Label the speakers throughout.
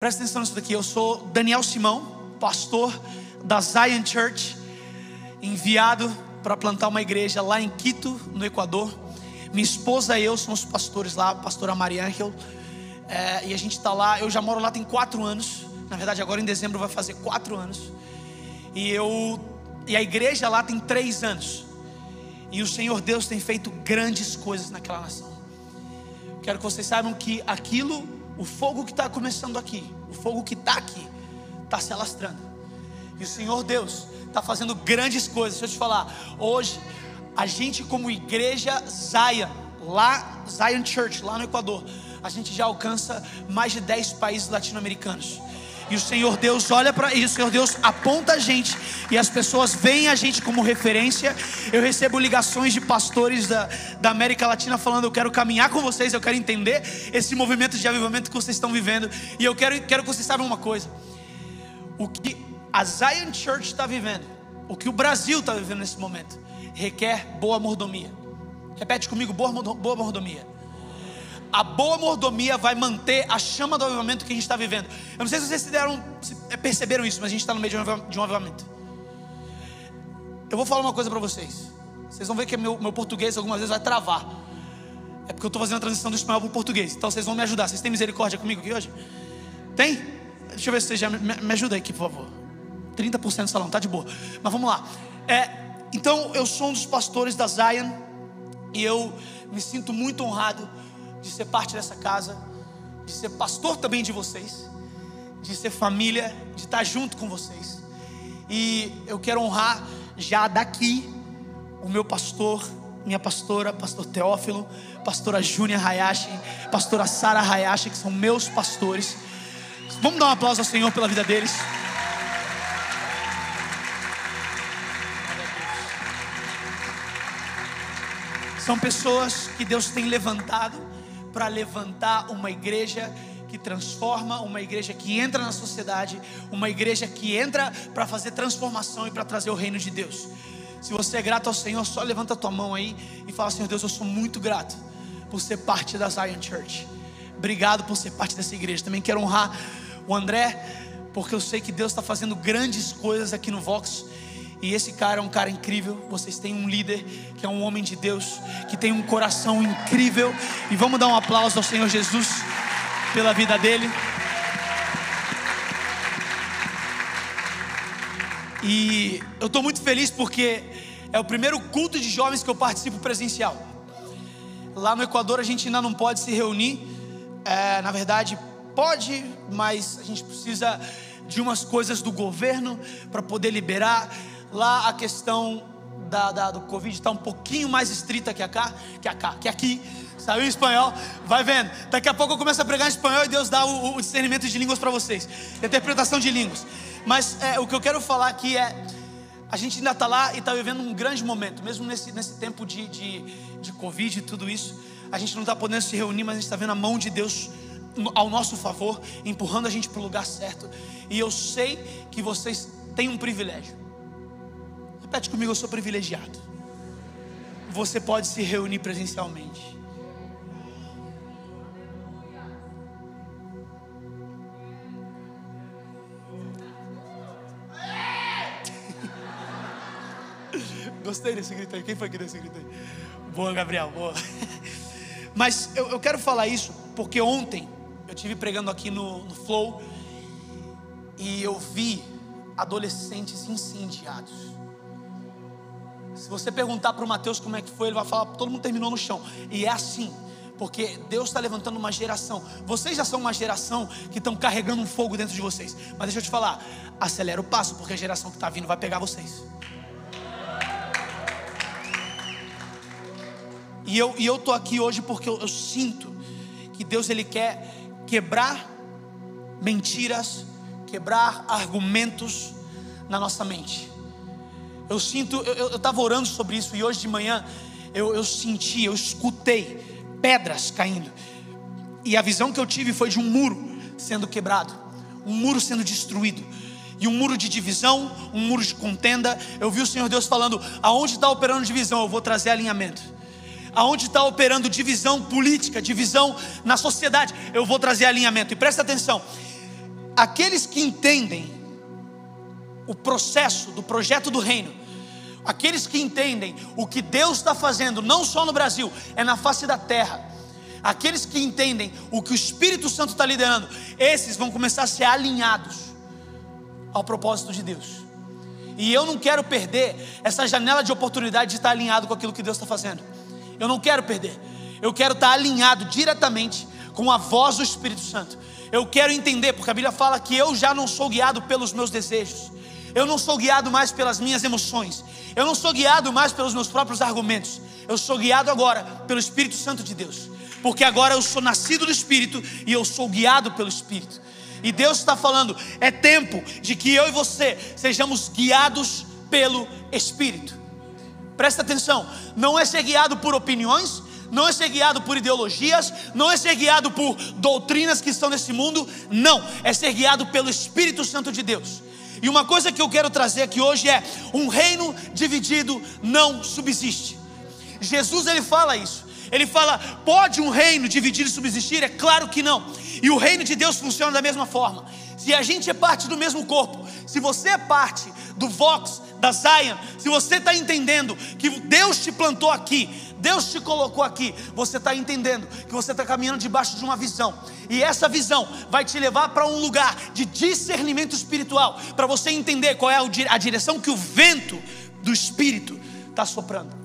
Speaker 1: Presta atenção nisso daqui. Eu sou Daniel Simão, pastor da Zion Church, enviado para plantar uma igreja lá em Quito, no Equador. Minha esposa e eu somos pastores lá, a pastora Maria Angel. É, e a gente está lá. Eu já moro lá tem quatro anos. Na verdade, agora em dezembro vai fazer quatro anos. E eu e a igreja lá tem três anos. E o Senhor Deus tem feito grandes coisas naquela nação. Quero que vocês saibam que aquilo o fogo que está começando aqui, o fogo que está aqui, está se alastrando. E o Senhor Deus está fazendo grandes coisas. Deixa eu te falar, hoje, a gente, como igreja Zion, lá, Zion Church, lá no Equador, a gente já alcança mais de 10 países latino-americanos. E o Senhor Deus olha para isso, o Senhor Deus aponta a gente e as pessoas veem a gente como referência. Eu recebo ligações de pastores da, da América Latina falando: Eu quero caminhar com vocês, eu quero entender esse movimento de avivamento que vocês estão vivendo. E eu quero, quero que vocês saibam uma coisa: o que a Zion Church está vivendo, o que o Brasil está vivendo nesse momento, requer boa mordomia. Repete comigo: boa, boa mordomia a boa mordomia vai manter a chama do avivamento que a gente está vivendo. Eu não sei se vocês se deram, se perceberam isso, mas a gente está no meio de um avivamento. Eu vou falar uma coisa para vocês. Vocês vão ver que meu, meu português algumas vezes vai travar. É porque eu estou fazendo a transição do espanhol para o português. Então vocês vão me ajudar. Vocês têm misericórdia comigo aqui hoje? Tem? Deixa eu ver se vocês já me, me ajudam aqui, por favor. 30% do salão, tá de boa. Mas vamos lá. É, então eu sou um dos pastores da Zion e eu me sinto muito honrado de ser parte dessa casa, de ser pastor também de vocês, de ser família, de estar junto com vocês. E eu quero honrar já daqui o meu pastor, minha pastora, pastor Teófilo, pastora Júnia Hayashi, pastora Sara Hayashi, que são meus pastores. Vamos dar um aplauso ao Senhor pela vida deles. São pessoas que Deus tem levantado para levantar uma igreja que transforma, uma igreja que entra na sociedade, uma igreja que entra para fazer transformação e para trazer o reino de Deus. Se você é grato ao Senhor, só levanta a tua mão aí e fala: Senhor Deus, eu sou muito grato por ser parte da Zion Church. Obrigado por ser parte dessa igreja. Também quero honrar o André, porque eu sei que Deus está fazendo grandes coisas aqui no Vox. E esse cara é um cara incrível. Vocês têm um líder que é um homem de Deus, que tem um coração incrível. E vamos dar um aplauso ao Senhor Jesus pela vida dele. E eu estou muito feliz porque é o primeiro culto de jovens que eu participo presencial. Lá no Equador a gente ainda não pode se reunir. É, na verdade, pode, mas a gente precisa de umas coisas do governo para poder liberar. Lá a questão da, da, do Covid está um pouquinho mais estrita que, cá, que, cá, que aqui. Saiu em espanhol, vai vendo. Daqui a pouco eu começo a pregar em espanhol e Deus dá o, o discernimento de línguas para vocês, interpretação de línguas. Mas é, o que eu quero falar aqui é: a gente ainda está lá e está vivendo um grande momento, mesmo nesse, nesse tempo de, de, de Covid e tudo isso. A gente não está podendo se reunir, mas a gente está vendo a mão de Deus ao nosso favor, empurrando a gente para o lugar certo. E eu sei que vocês têm um privilégio Repete comigo, eu sou privilegiado. Você pode se reunir presencialmente. Gostei desse grito aí. Quem foi que deu esse grito aí? Boa, Gabriel, boa. Mas eu, eu quero falar isso porque ontem eu tive pregando aqui no, no Flow e eu vi adolescentes incendiados. Se você perguntar para o Mateus como é que foi, ele vai falar: todo mundo terminou no chão. E é assim, porque Deus está levantando uma geração. Vocês já são uma geração que estão carregando um fogo dentro de vocês. Mas deixa eu te falar: acelera o passo, porque a geração que está vindo vai pegar vocês. E eu e eu tô aqui hoje porque eu, eu sinto que Deus ele quer quebrar mentiras, quebrar argumentos na nossa mente. Eu sinto, eu estava orando sobre isso e hoje de manhã eu, eu senti, eu escutei pedras caindo. E a visão que eu tive foi de um muro sendo quebrado, um muro sendo destruído, e um muro de divisão, um muro de contenda. Eu vi o Senhor Deus falando: aonde está operando divisão, eu vou trazer alinhamento. Aonde está operando divisão política, divisão na sociedade, eu vou trazer alinhamento. E presta atenção, aqueles que entendem o processo do projeto do reino, aqueles que entendem o que Deus está fazendo, não só no Brasil, é na face da terra. Aqueles que entendem o que o Espírito Santo está liderando, esses vão começar a ser alinhados ao propósito de Deus. E eu não quero perder essa janela de oportunidade de estar alinhado com aquilo que Deus está fazendo. Eu não quero perder. Eu quero estar alinhado diretamente com a voz do Espírito Santo. Eu quero entender, porque a Bíblia fala que eu já não sou guiado pelos meus desejos. Eu não sou guiado mais pelas minhas emoções. Eu não sou guiado mais pelos meus próprios argumentos. Eu sou guiado agora pelo Espírito Santo de Deus. Porque agora eu sou nascido do Espírito e eu sou guiado pelo Espírito. E Deus está falando: é tempo de que eu e você sejamos guiados pelo Espírito. Presta atenção, não é ser guiado por opiniões, não é ser guiado por ideologias, não é ser guiado por doutrinas que estão nesse mundo, não, é ser guiado pelo Espírito Santo de Deus. E uma coisa que eu quero trazer aqui hoje é: um reino dividido não subsiste. Jesus ele fala isso. Ele fala: pode um reino dividido subsistir? É claro que não. E o reino de Deus funciona da mesma forma. Se a gente é parte do mesmo corpo, se você é parte do Vox, da Zion, se você está entendendo que Deus te plantou aqui, Deus te colocou aqui, você está entendendo que você está caminhando debaixo de uma visão, e essa visão vai te levar para um lugar de discernimento espiritual, para você entender qual é a direção que o vento do Espírito está soprando.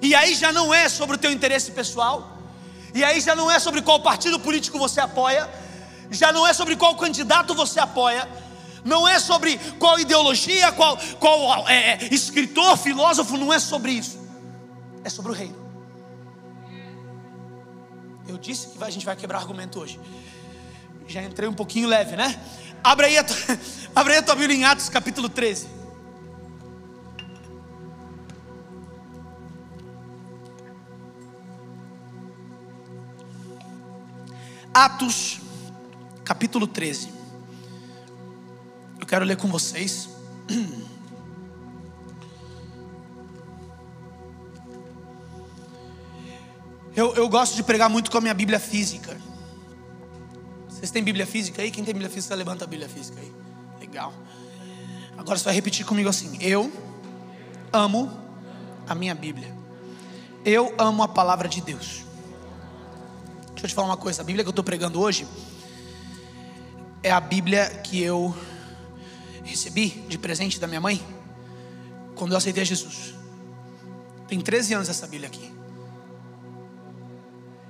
Speaker 1: E aí já não é sobre o teu interesse pessoal, e aí já não é sobre qual partido político você apoia, já não é sobre qual candidato você apoia, não é sobre qual ideologia, qual, qual é, é, escritor, filósofo, não é sobre isso, é sobre o reino. Eu disse que a gente vai quebrar argumento hoje. Já entrei um pouquinho leve, né? Abre aí a tua, abre aí a tua Bíblia em Atos capítulo 13. Atos capítulo 13. Eu quero ler com vocês. Eu, eu gosto de pregar muito com a minha Bíblia física. Vocês têm Bíblia física aí? Quem tem Bíblia física, levanta a Bíblia física aí. Legal. Agora você vai repetir comigo assim: Eu amo a minha Bíblia. Eu amo a palavra de Deus. Deixa eu te falar uma coisa: a Bíblia que eu estou pregando hoje é a Bíblia que eu recebi de presente da minha mãe quando eu aceitei Jesus. Tem 13 anos essa Bíblia aqui.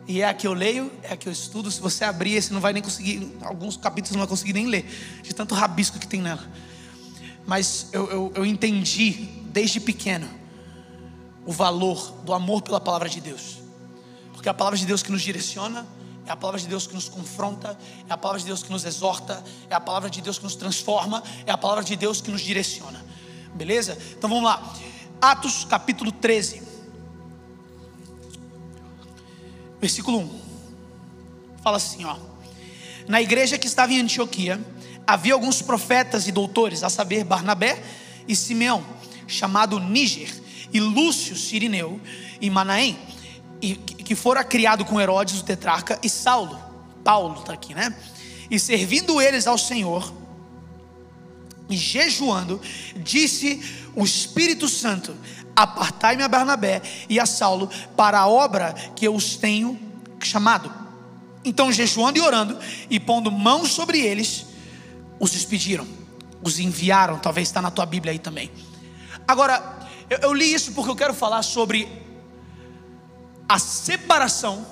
Speaker 1: E é a que eu leio, é a que eu estudo. Se você abrir, você não vai nem conseguir, alguns capítulos não vai conseguir nem ler, de tanto rabisco que tem nela. Mas eu, eu, eu entendi desde pequeno o valor do amor pela palavra de Deus, porque é a palavra de Deus que nos direciona, é a palavra de Deus que nos confronta, é a palavra de Deus que nos exorta, é a palavra de Deus que nos transforma, é a palavra de Deus que nos direciona. Beleza? Então vamos lá. Atos capítulo 13. Versículo 1. Fala assim, ó. Na igreja que estava em Antioquia, havia alguns profetas e doutores, a saber, Barnabé e Simeão, chamado Níger, e Lúcio Sirineu e Manaém, e, que fora criado com Herodes o tetrarca e Saulo, Paulo está aqui, né? E servindo eles ao Senhor, e jejuando, disse o Espírito Santo: Apartai-me a Barnabé e a Saulo para a obra que eu os tenho chamado. Então, jejuando e orando e pondo mãos sobre eles, os despediram, os enviaram. Talvez está na tua Bíblia aí também. Agora, eu, eu li isso porque eu quero falar sobre a separação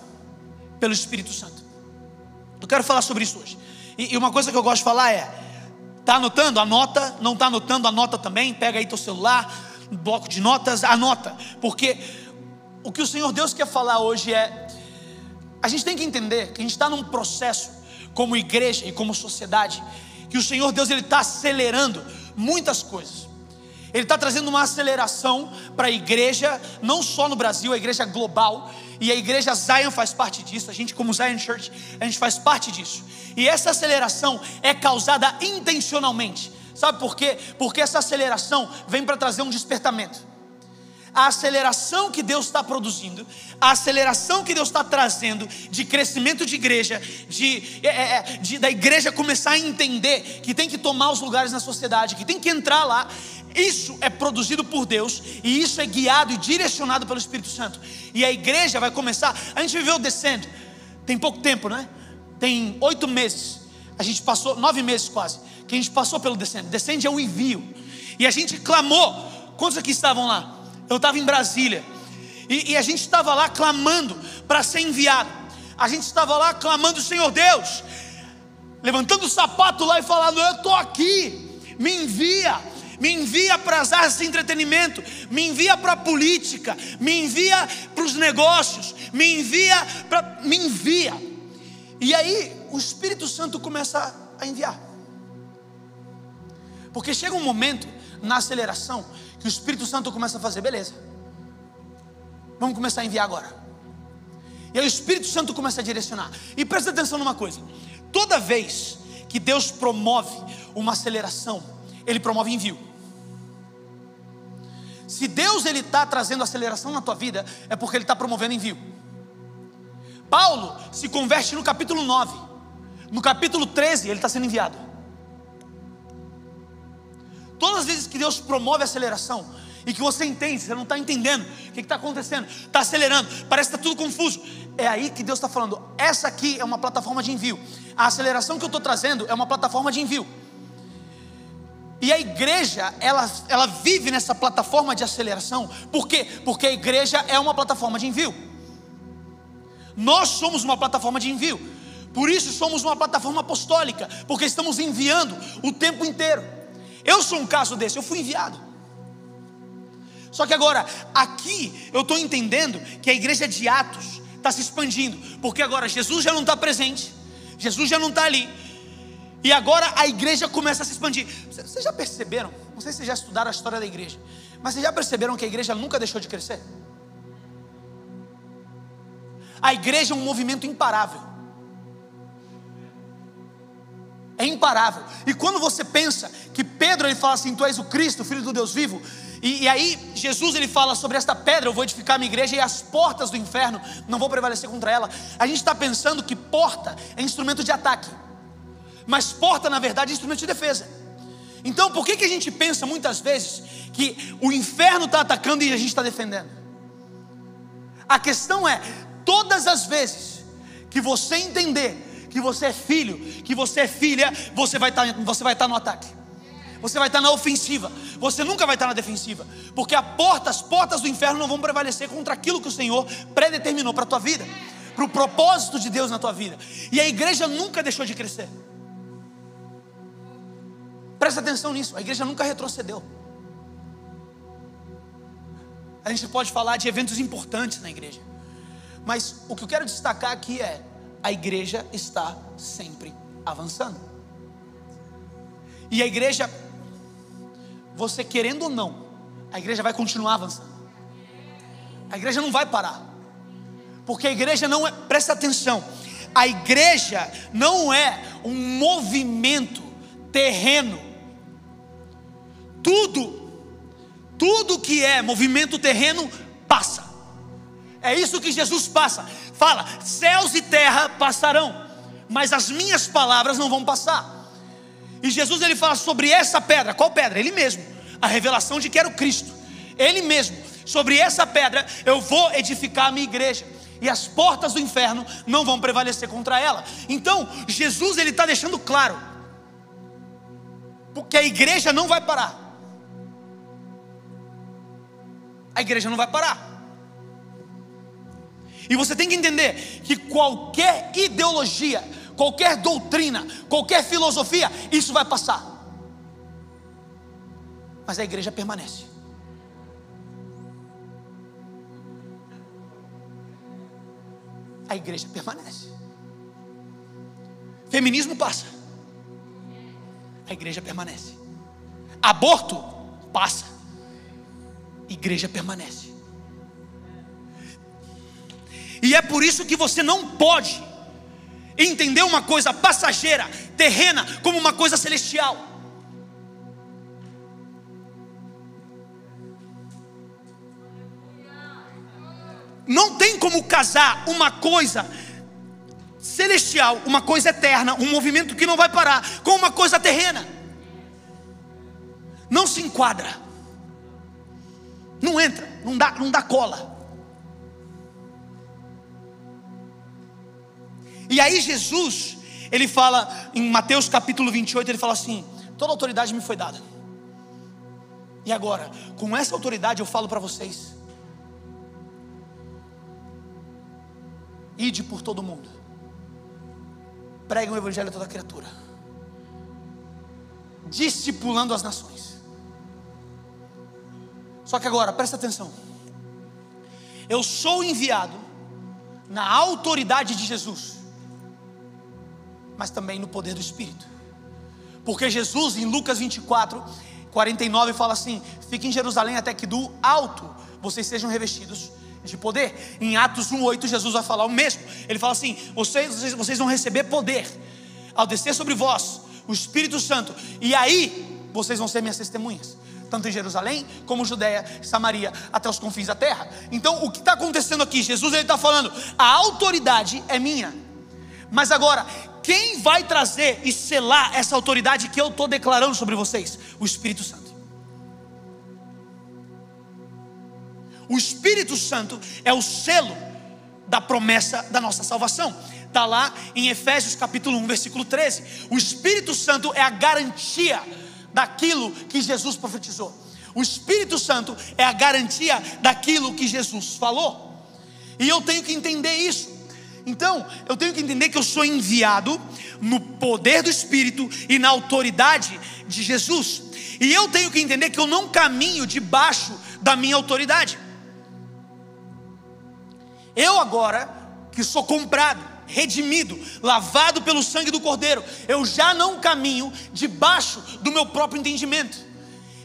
Speaker 1: pelo Espírito Santo. Eu quero falar sobre isso hoje. E, uma coisa que eu gosto de falar é: tá anotando? Anota. Não tá anotando? Anota também. Pega aí teu celular bloco de notas, anota, porque o que o Senhor Deus quer falar hoje é: a gente tem que entender que a gente está num processo, como igreja e como sociedade, que o Senhor Deus ele está acelerando muitas coisas. Ele está trazendo uma aceleração para a igreja, não só no Brasil, a igreja global, e a igreja Zion faz parte disso, a gente, como Zion Church, a gente faz parte disso. E essa aceleração é causada intencionalmente. Sabe por quê? Porque essa aceleração vem para trazer um despertamento. A aceleração que Deus está produzindo, a aceleração que Deus está trazendo de crescimento de igreja, de, é, é, é, de, da igreja começar a entender que tem que tomar os lugares na sociedade, que tem que entrar lá. Isso é produzido por Deus e isso é guiado e direcionado pelo Espírito Santo. E a igreja vai começar. A gente viveu descendo, tem pouco tempo, né? Tem oito meses. A gente passou, nove meses quase, que a gente passou pelo descendo. Descende é um envio. E a gente clamou. Quantos aqui estavam lá? Eu estava em Brasília. E, e a gente estava lá clamando para ser enviado. A gente estava lá clamando, Senhor Deus, levantando o sapato lá e falando: Eu estou aqui, me envia, me envia para as áreas de entretenimento, me envia para a política, me envia para os negócios, me envia para. Me envia. E aí o Espírito Santo começa a enviar. Porque chega um momento na aceleração que o Espírito Santo começa a fazer, beleza. Vamos começar a enviar agora. E aí o Espírito Santo começa a direcionar. E presta atenção numa coisa: toda vez que Deus promove uma aceleração, Ele promove envio. Se Deus ele está trazendo aceleração na tua vida, é porque Ele está promovendo envio. Paulo se converte no capítulo 9. No capítulo 13, ele está sendo enviado. Todas as vezes que Deus promove a aceleração e que você entende, você não está entendendo o que está acontecendo, está acelerando, parece que está tudo confuso. É aí que Deus está falando: essa aqui é uma plataforma de envio. A aceleração que eu estou trazendo é uma plataforma de envio. E a igreja, ela, ela vive nessa plataforma de aceleração. Por quê? Porque a igreja é uma plataforma de envio. Nós somos uma plataforma de envio. Por isso somos uma plataforma apostólica, porque estamos enviando o tempo inteiro. Eu sou um caso desse, eu fui enviado. Só que agora, aqui eu estou entendendo que a igreja de Atos está se expandindo, porque agora Jesus já não está presente, Jesus já não está ali, e agora a igreja começa a se expandir. Vocês já perceberam? Não sei se vocês já estudaram a história da igreja, mas vocês já perceberam que a igreja nunca deixou de crescer? A igreja é um movimento imparável é imparável. E quando você pensa que Pedro ele fala assim, tu és o Cristo, filho do Deus vivo, e, e, aí Jesus ele fala sobre esta pedra, eu vou edificar minha igreja e as portas do inferno não vão prevalecer contra ela. A gente está pensando que porta é instrumento de ataque, mas porta na verdade é instrumento de defesa. Então por que, que a gente pensa muitas vezes que o inferno está atacando e a gente está defendendo? A questão é, todas as vezes que você entender que você é filho, que você é filha, você vai estar, você vai estar no ataque. Você vai estar na ofensiva. Você nunca vai estar na defensiva, porque a porta, as portas do inferno não vão prevalecer contra aquilo que o Senhor predeterminou para a tua vida, para o propósito de Deus na tua vida. E a igreja nunca deixou de crescer. Presta atenção nisso. A igreja nunca retrocedeu. A gente pode falar de eventos importantes na igreja, mas o que eu quero destacar aqui é a igreja está sempre avançando. E a igreja, você querendo ou não, a igreja vai continuar avançando. A igreja não vai parar. Porque a igreja não é, presta atenção, a igreja não é um movimento terreno. Tudo, tudo que é movimento terreno passa. É isso que Jesus passa. Fala: céus e terra passarão, mas as minhas palavras não vão passar. E Jesus ele fala sobre essa pedra, qual pedra? Ele mesmo, a revelação de que era o Cristo, ele mesmo. Sobre essa pedra eu vou edificar a minha igreja e as portas do inferno não vão prevalecer contra ela. Então, Jesus ele está deixando claro, porque a igreja não vai parar. A igreja não vai parar. E você tem que entender que qualquer ideologia, qualquer doutrina, qualquer filosofia, isso vai passar. Mas a igreja permanece. A igreja permanece. Feminismo passa. A igreja permanece. Aborto passa. Igreja permanece. E é por isso que você não pode entender uma coisa passageira, terrena, como uma coisa celestial. não tem como casar uma coisa celestial, uma coisa eterna, um movimento que não vai parar, com uma coisa terrena. Não se enquadra. Não entra, não dá, não dá cola. E aí Jesus, ele fala em Mateus capítulo 28, ele fala assim: toda autoridade me foi dada. E agora, com essa autoridade eu falo para vocês: ide por todo mundo, preguem o evangelho a toda criatura, discipulando as nações. Só que agora, presta atenção. Eu sou enviado na autoridade de Jesus, mas também no poder do Espírito. Porque Jesus, em Lucas 24, 49 fala assim: Fique em Jerusalém até que do alto vocês sejam revestidos de poder. Em Atos 1,8, Jesus vai falar o mesmo. Ele fala assim: vocês, vocês vão receber poder ao descer sobre vós o Espírito Santo, e aí vocês vão ser minhas testemunhas, tanto em Jerusalém como Judéia, Samaria, até os confins da terra. Então, o que está acontecendo aqui? Jesus ele está falando: a autoridade é minha, mas agora quem vai trazer e selar essa autoridade que eu estou declarando sobre vocês? O Espírito Santo. O Espírito Santo é o selo da promessa da nossa salvação. Está lá em Efésios capítulo 1, versículo 13. O Espírito Santo é a garantia daquilo que Jesus profetizou. O Espírito Santo é a garantia daquilo que Jesus falou. E eu tenho que entender isso. Então, eu tenho que entender que eu sou enviado no poder do Espírito e na autoridade de Jesus. E eu tenho que entender que eu não caminho debaixo da minha autoridade. Eu agora, que sou comprado, redimido, lavado pelo sangue do Cordeiro, eu já não caminho debaixo do meu próprio entendimento.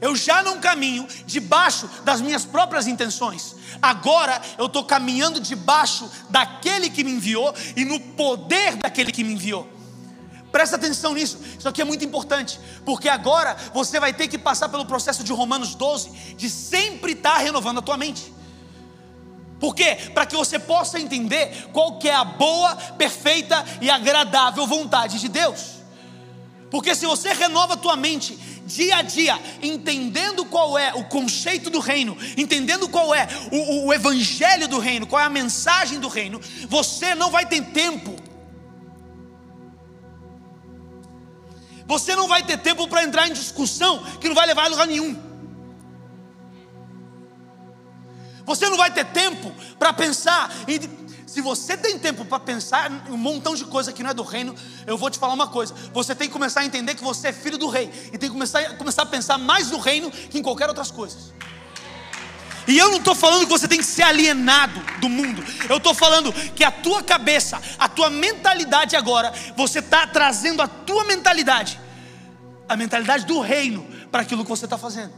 Speaker 1: Eu já não caminho debaixo das minhas próprias intenções. Agora eu estou caminhando debaixo daquele que me enviou e no poder daquele que me enviou. Presta atenção nisso, isso aqui é muito importante, porque agora você vai ter que passar pelo processo de Romanos 12, de sempre estar tá renovando a tua mente. Por quê? Para que você possa entender qual que é a boa, perfeita e agradável vontade de Deus. Porque se você renova a tua mente dia a dia, entendendo qual é o conceito do reino, entendendo qual é o, o evangelho do reino, qual é a mensagem do reino, você não vai ter tempo. Você não vai ter tempo para entrar em discussão que não vai levar a lugar nenhum. Você não vai ter tempo para pensar em se você tem tempo para pensar em um montão de coisa que não é do reino, eu vou te falar uma coisa: você tem que começar a entender que você é filho do rei e tem que começar, começar a pensar mais no reino que em qualquer outras coisas. E eu não estou falando que você tem que ser alienado do mundo. Eu estou falando que a tua cabeça, a tua mentalidade agora, você está trazendo a tua mentalidade, a mentalidade do reino, para aquilo que você está fazendo.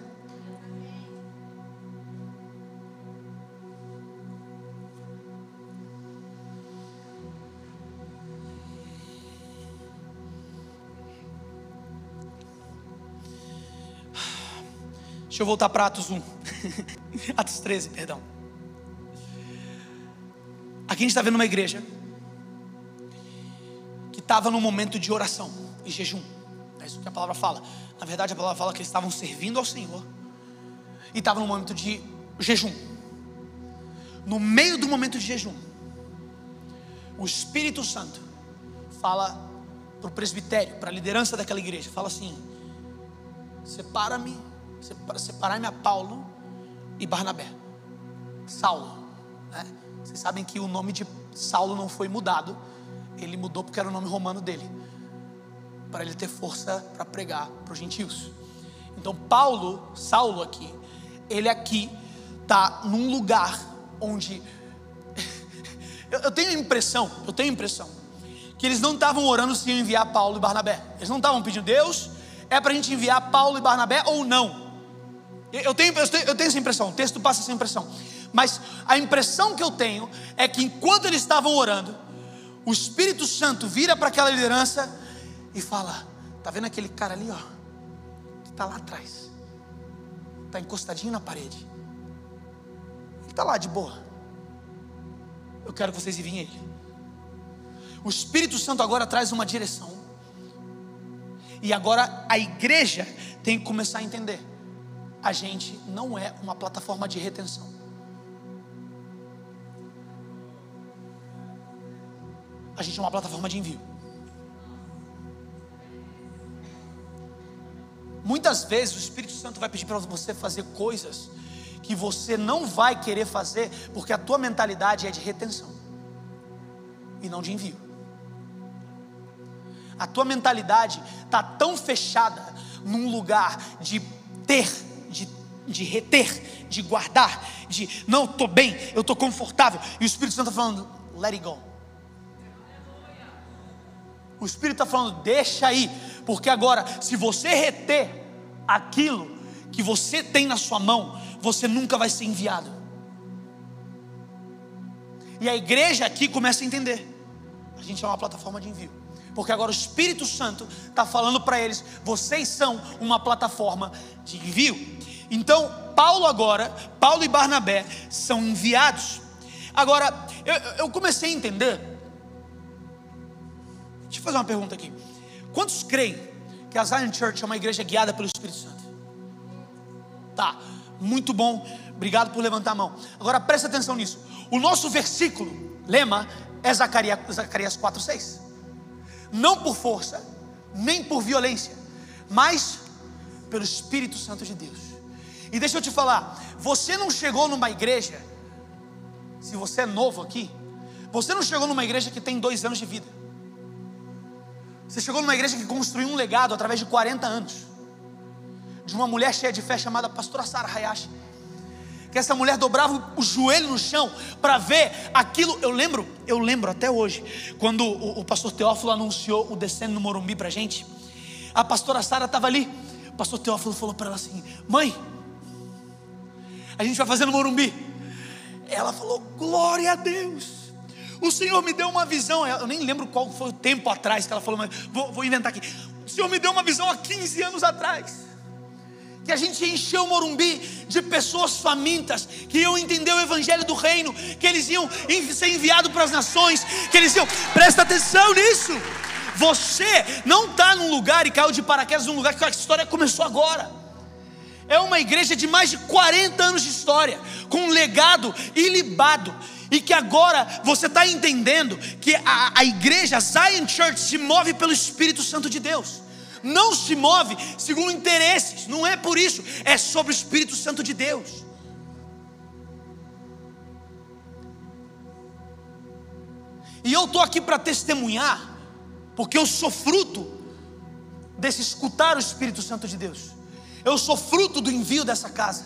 Speaker 1: Deixa eu voltar para Atos 1. Atos 13, perdão. Aqui a gente está vendo uma igreja que estava num momento de oração e jejum. É isso que a palavra fala. Na verdade, a palavra fala que eles estavam servindo ao Senhor e estavam num momento de jejum. No meio do momento de jejum, o Espírito Santo fala para o presbitério, para a liderança daquela igreja: fala assim, separa-me separar-me a Paulo e Barnabé. Saulo. Né? Vocês sabem que o nome de Saulo não foi mudado, ele mudou porque era o nome romano dele, para ele ter força para pregar para os gentios. Então, Paulo, Saulo aqui, ele aqui está num lugar onde eu, tenho a impressão, eu tenho a impressão que eles não estavam orando se iam enviar Paulo e Barnabé. Eles não estavam pedindo Deus, é para a gente enviar Paulo e Barnabé ou não? Eu tenho, eu tenho, eu tenho essa impressão, o texto passa essa impressão. Mas a impressão que eu tenho é que enquanto eles estavam orando, o Espírito Santo vira para aquela liderança e fala: Tá vendo aquele cara ali, ó? Que está lá atrás, está encostadinho na parede. Ele está lá de boa. eu quero que vocês enviem ele. O Espírito Santo agora traz uma direção. E agora a igreja tem que começar a entender: a gente não é uma plataforma de retenção. A gente é uma plataforma de envio. Muitas vezes o Espírito Santo vai pedir para você fazer coisas que você não vai querer fazer, porque a tua mentalidade é de retenção e não de envio. A tua mentalidade está tão fechada num lugar de ter, de, reter, de guardar, de não, estou bem, eu estou confortável, e o Espírito Santo está falando, let it go. O Espírito está falando, deixa aí, porque agora, se você reter aquilo que você tem na sua mão, você nunca vai ser enviado. E a igreja aqui começa a entender: a gente é uma plataforma de envio. Porque agora o Espírito Santo está falando para eles: vocês são uma plataforma de envio. Então, Paulo agora, Paulo e Barnabé são enviados. Agora, eu, eu comecei a entender. Deixa eu fazer uma pergunta aqui. Quantos creem que a Zion Church é uma igreja guiada pelo Espírito Santo? Tá, muito bom, obrigado por levantar a mão. Agora presta atenção nisso. O nosso versículo, lema, é Zacarias, Zacarias 4,6. Não por força, nem por violência, mas pelo Espírito Santo de Deus. E deixa eu te falar, você não chegou numa igreja, se você é novo aqui, você não chegou numa igreja que tem dois anos de vida. Você chegou numa igreja que construiu um legado através de 40 anos de uma mulher cheia de fé chamada pastora Sara Hayashi. Que essa mulher dobrava o joelho no chão para ver aquilo. Eu lembro, eu lembro até hoje, quando o, o pastor Teófilo anunciou o descendo no Morumbi para gente. A pastora Sara estava ali. O pastor Teófilo falou para ela assim: Mãe, a gente vai fazer no Morumbi. Ela falou: Glória a Deus. O Senhor me deu uma visão. Eu nem lembro qual foi o tempo atrás que ela falou, mas vou, vou inventar aqui. O Senhor me deu uma visão há 15 anos atrás que a gente encheu o Morumbi de pessoas famintas, que iam entender o Evangelho do Reino, que eles iam ser enviados para as nações, que eles iam, presta atenção nisso. Você não está num lugar e caiu de paraquedas num lugar que a história começou agora. É uma igreja de mais de 40 anos de história, com um legado ilibado, e que agora você está entendendo que a, a igreja Zion Church se move pelo Espírito Santo de Deus não se move segundo interesses, não é por isso, é sobre o Espírito Santo de Deus. E eu estou aqui para testemunhar, porque eu sou fruto desse escutar o Espírito Santo de Deus. Eu sou fruto do envio dessa casa.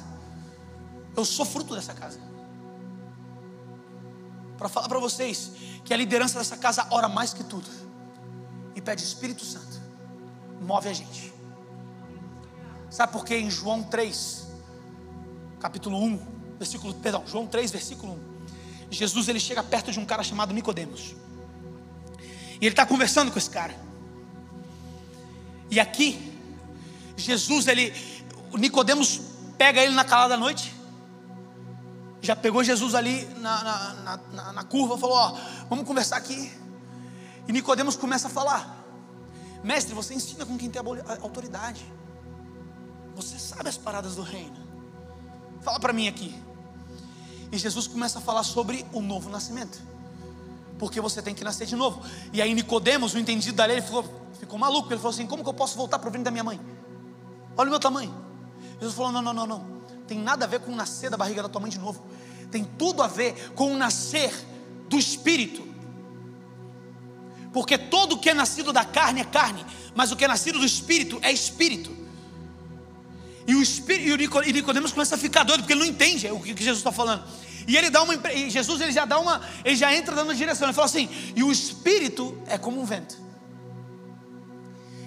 Speaker 1: Eu sou fruto dessa casa. Para falar para vocês que a liderança dessa casa ora mais que tudo e pede Espírito Santo move a gente. Sabe por que em João 3, capítulo 1, versículo, perdão, João 3, versículo 1, Jesus ele chega perto de um cara chamado Nicodemos. E ele está conversando com esse cara. E aqui, Jesus, ele, Nicodemos pega ele na calada da noite. Já pegou Jesus ali na, na, na, na curva, falou: Ó, vamos conversar aqui. E Nicodemos começa a falar. Mestre, você ensina com quem tem autoridade. Você sabe as paradas do reino. Fala para mim aqui. E Jesus começa a falar sobre o novo nascimento. Porque você tem que nascer de novo. E aí Nicodemos, o entendido da lei, ele ficou, ficou maluco. Ele falou assim: como que eu posso voltar para o ventre da minha mãe? Olha o meu tamanho. Jesus falou: não, não, não, não. Tem nada a ver com nascer da barriga da tua mãe de novo. Tem tudo a ver com o nascer do Espírito. Porque todo o que é nascido da carne é carne, mas o que é nascido do espírito é espírito. E o espírito e Nicodemos começa a ficar doido porque ele não entende o que Jesus está falando. E ele dá uma e Jesus ele já dá uma, ele já entra dando direção. Ele fala assim: "E o espírito é como um vento,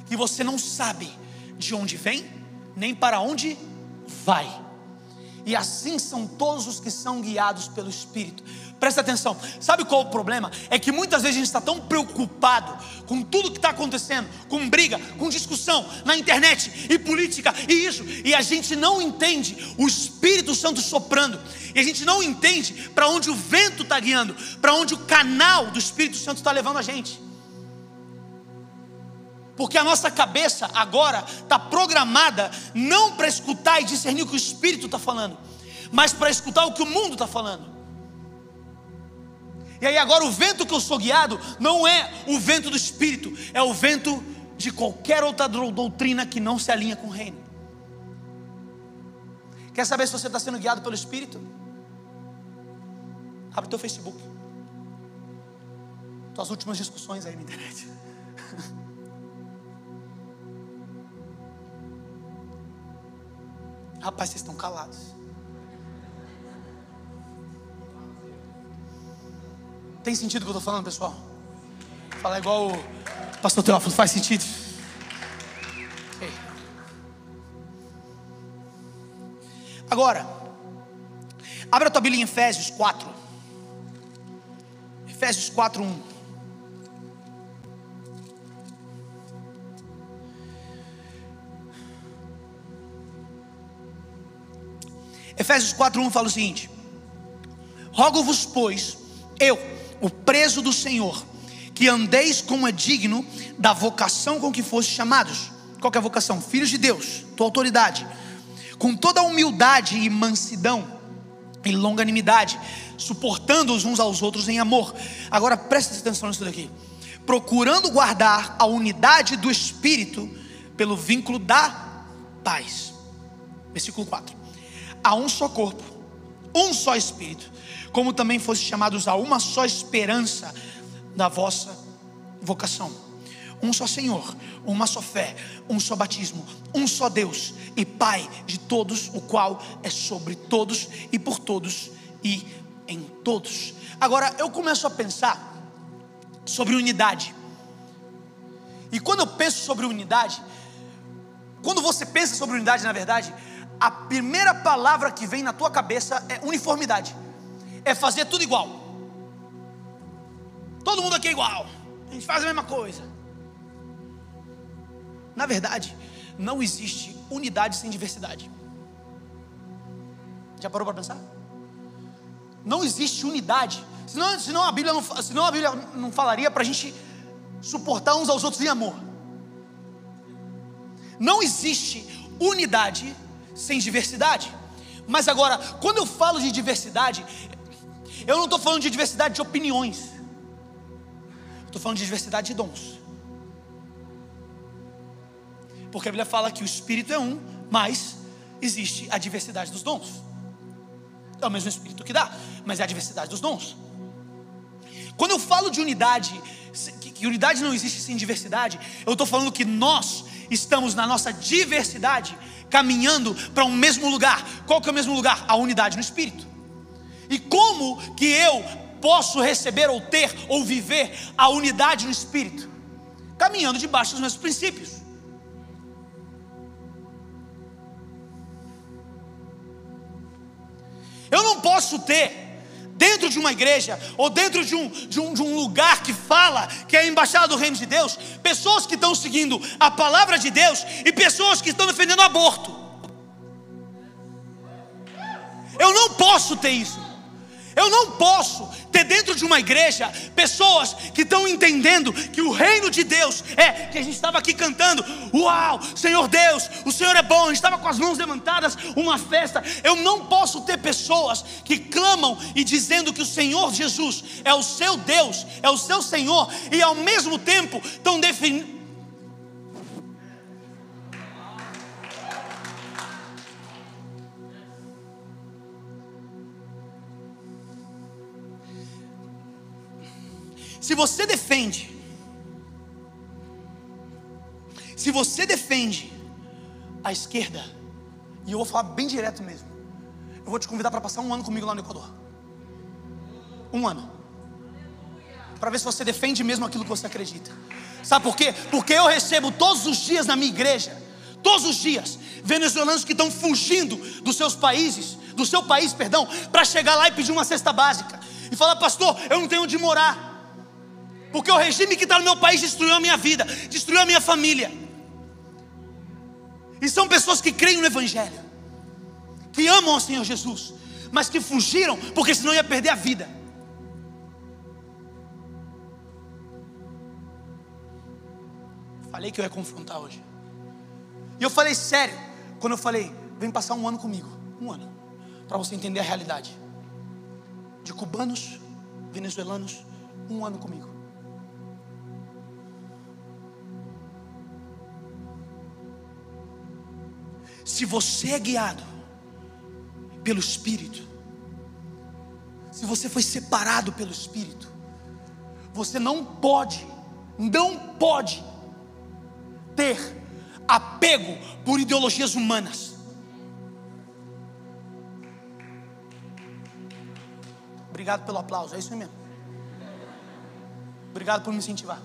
Speaker 1: que você não sabe de onde vem, nem para onde vai. E assim são todos os que são guiados pelo espírito. Presta atenção, sabe qual o problema? É que muitas vezes a gente está tão preocupado com tudo que está acontecendo, com briga, com discussão na internet e política e isso, e a gente não entende o Espírito Santo soprando, e a gente não entende para onde o vento está guiando, para onde o canal do Espírito Santo está levando a gente. Porque a nossa cabeça agora está programada não para escutar e discernir o que o Espírito está falando, mas para escutar o que o mundo está falando. E aí agora o vento que eu sou guiado não é o vento do Espírito, é o vento de qualquer outra doutrina que não se alinha com o reino. Quer saber se você está sendo guiado pelo Espírito? Abre teu Facebook. Tuas últimas discussões aí na internet. Rapaz, vocês estão calados. Tem sentido o que eu estou falando, pessoal? Falar igual o pastor Teófilo, faz sentido? Okay. Agora, abra a tua Bíblia em Efésios 4. Efésios 4, 1. Efésios 4, 1 fala o seguinte: Rogo-vos, pois, eu, o preso do Senhor, que andeis como é digno da vocação com que foste chamados. Qual é a vocação? Filhos de Deus, tua autoridade, com toda humildade e mansidão e longanimidade, suportando-os uns aos outros em amor. Agora presta atenção nisso daqui. Procurando guardar a unidade do espírito pelo vínculo da paz. Versículo 4. Há um só corpo, um só espírito como também fosse chamados a uma só esperança da vossa vocação. Um só Senhor, uma só fé, um só batismo, um só Deus e Pai de todos, o qual é sobre todos e por todos e em todos. Agora eu começo a pensar sobre unidade. E quando eu penso sobre unidade, quando você pensa sobre unidade, na verdade, a primeira palavra que vem na tua cabeça é uniformidade é fazer tudo igual. Todo mundo aqui é igual. A gente faz a mesma coisa. Na verdade, não existe unidade sem diversidade. Já parou para pensar? Não existe unidade. Senão, senão, a, Bíblia não, senão a Bíblia não falaria para a gente suportar uns aos outros em amor. Não existe unidade sem diversidade. Mas agora, quando eu falo de diversidade, eu não estou falando de diversidade de opiniões. Estou falando de diversidade de dons. Porque a Bíblia fala que o Espírito é um, mas existe a diversidade dos dons. É o mesmo Espírito que dá, mas é a diversidade dos dons. Quando eu falo de unidade, que unidade não existe sem diversidade, eu estou falando que nós estamos na nossa diversidade caminhando para um mesmo lugar. Qual que é o mesmo lugar? A unidade no Espírito. E como que eu posso receber ou ter ou viver a unidade no espírito? Caminhando debaixo dos meus princípios. Eu não posso ter dentro de uma igreja ou dentro de um, de, um, de um lugar que fala que é a embaixada do reino de Deus, pessoas que estão seguindo a palavra de Deus e pessoas que estão defendendo aborto. Eu não posso ter isso. Eu não posso ter dentro de uma igreja pessoas que estão entendendo que o reino de Deus é que a gente estava aqui cantando, uau, Senhor Deus, o Senhor é bom, a gente estava com as mãos levantadas, uma festa. Eu não posso ter pessoas que clamam e dizendo que o Senhor Jesus é o seu Deus, é o seu Senhor, e ao mesmo tempo estão definindo Se você defende, se você defende a esquerda, e eu vou falar bem direto mesmo, eu vou te convidar para passar um ano comigo lá no Equador. Um ano. Para ver se você defende mesmo aquilo que você acredita. Sabe por quê? Porque eu recebo todos os dias na minha igreja, todos os dias, venezuelanos que estão fugindo dos seus países, do seu país, perdão, para chegar lá e pedir uma cesta básica. e fala, pastor, eu não tenho onde morar. Porque o regime que está no meu país destruiu a minha vida, destruiu a minha família. E são pessoas que creem no Evangelho, que amam o Senhor Jesus, mas que fugiram, porque senão ia perder a vida. Falei que eu ia confrontar hoje. E eu falei sério, quando eu falei, vem passar um ano comigo, um ano, para você entender a realidade. De cubanos, venezuelanos, um ano comigo. Se você é guiado pelo Espírito, se você foi separado pelo Espírito, você não pode, não pode ter apego por ideologias humanas. Obrigado pelo aplauso, é isso mesmo. Obrigado por me incentivar.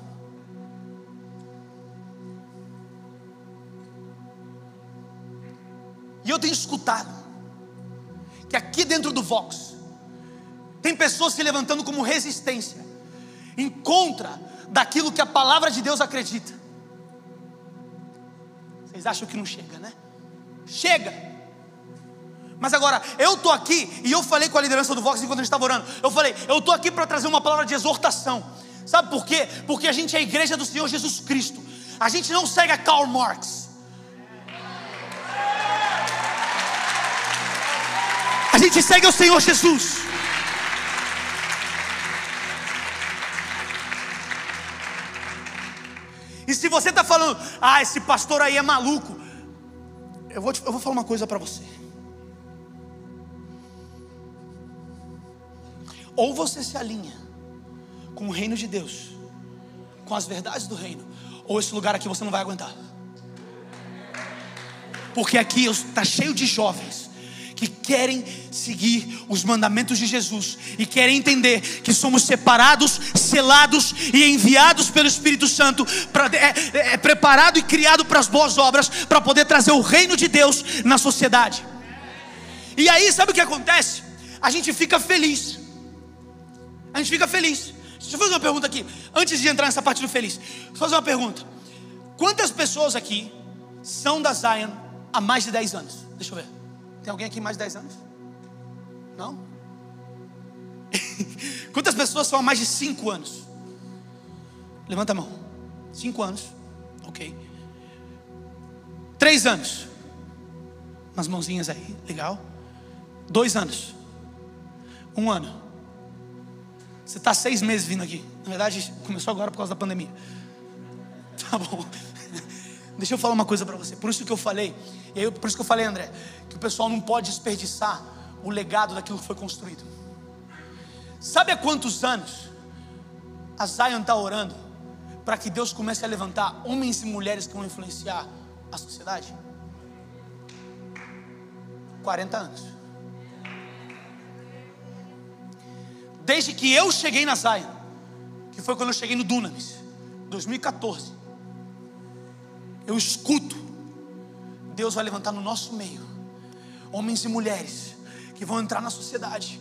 Speaker 1: E eu tenho escutado que aqui dentro do Vox tem pessoas se levantando como resistência em contra daquilo que a palavra de Deus acredita. Vocês acham que não chega, né? Chega. Mas agora, eu estou aqui e eu falei com a liderança do Vox enquanto a gente estava orando. Eu falei, eu estou aqui para trazer uma palavra de exortação. Sabe por quê? Porque a gente é a igreja do Senhor Jesus Cristo. A gente não segue a Karl Marx. A gente segue o Senhor Jesus. E se você está falando, ah, esse pastor aí é maluco, eu vou, te, eu vou falar uma coisa para você. Ou você se alinha com o reino de Deus, com as verdades do reino, ou esse lugar aqui você não vai aguentar. Porque aqui está cheio de jovens que querem seguir os mandamentos de Jesus e querem entender que somos separados, selados e enviados pelo Espírito Santo, pra, é, é, preparado e criado para as boas obras, para poder trazer o reino de Deus na sociedade. E aí, sabe o que acontece? A gente fica feliz. A gente fica feliz. Deixa eu fazer uma pergunta aqui, antes de entrar nessa parte do feliz. Deixa eu fazer uma pergunta. Quantas pessoas aqui são da Zion há mais de 10 anos? Deixa eu ver. Tem alguém aqui mais de 10 anos? Não? Quantas pessoas são há mais de 5 anos? Levanta a mão. 5 anos. Ok. 3 anos. Umas mãozinhas aí. Legal. 2 anos. Um ano. Você está seis meses vindo aqui. Na verdade, começou agora por causa da pandemia. Tá bom. Deixa eu falar uma coisa para você. Por isso que eu falei, e aí, por isso que eu falei, André, pessoal não pode desperdiçar o legado daquilo que foi construído. Sabe há quantos anos a Zion está orando para que Deus comece a levantar homens e mulheres que vão influenciar a sociedade? 40 anos. Desde que eu cheguei na Zion, que foi quando eu cheguei no Dunamis, 2014 eu escuto, Deus vai levantar no nosso meio homens e mulheres que vão entrar na sociedade,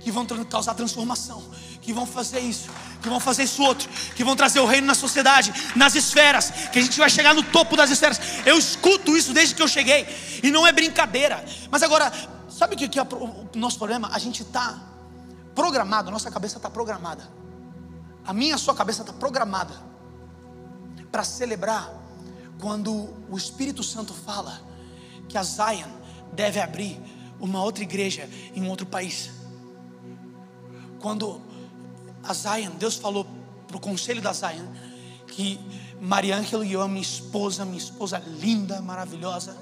Speaker 1: que vão causar transformação, que vão fazer isso, que vão fazer isso outro, que vão trazer o reino na sociedade, nas esferas, que a gente vai chegar no topo das esferas. Eu escuto isso desde que eu cheguei, e não é brincadeira. Mas agora, sabe o que é o nosso problema? A gente está programado, nossa cabeça está programada, a minha, a sua cabeça está programada para celebrar quando o Espírito Santo fala que a Zion deve abrir uma outra igreja em um outro país. Quando a Zion, Deus falou para o conselho da Zion que Maria Ângela e eu, minha esposa, minha esposa linda, maravilhosa,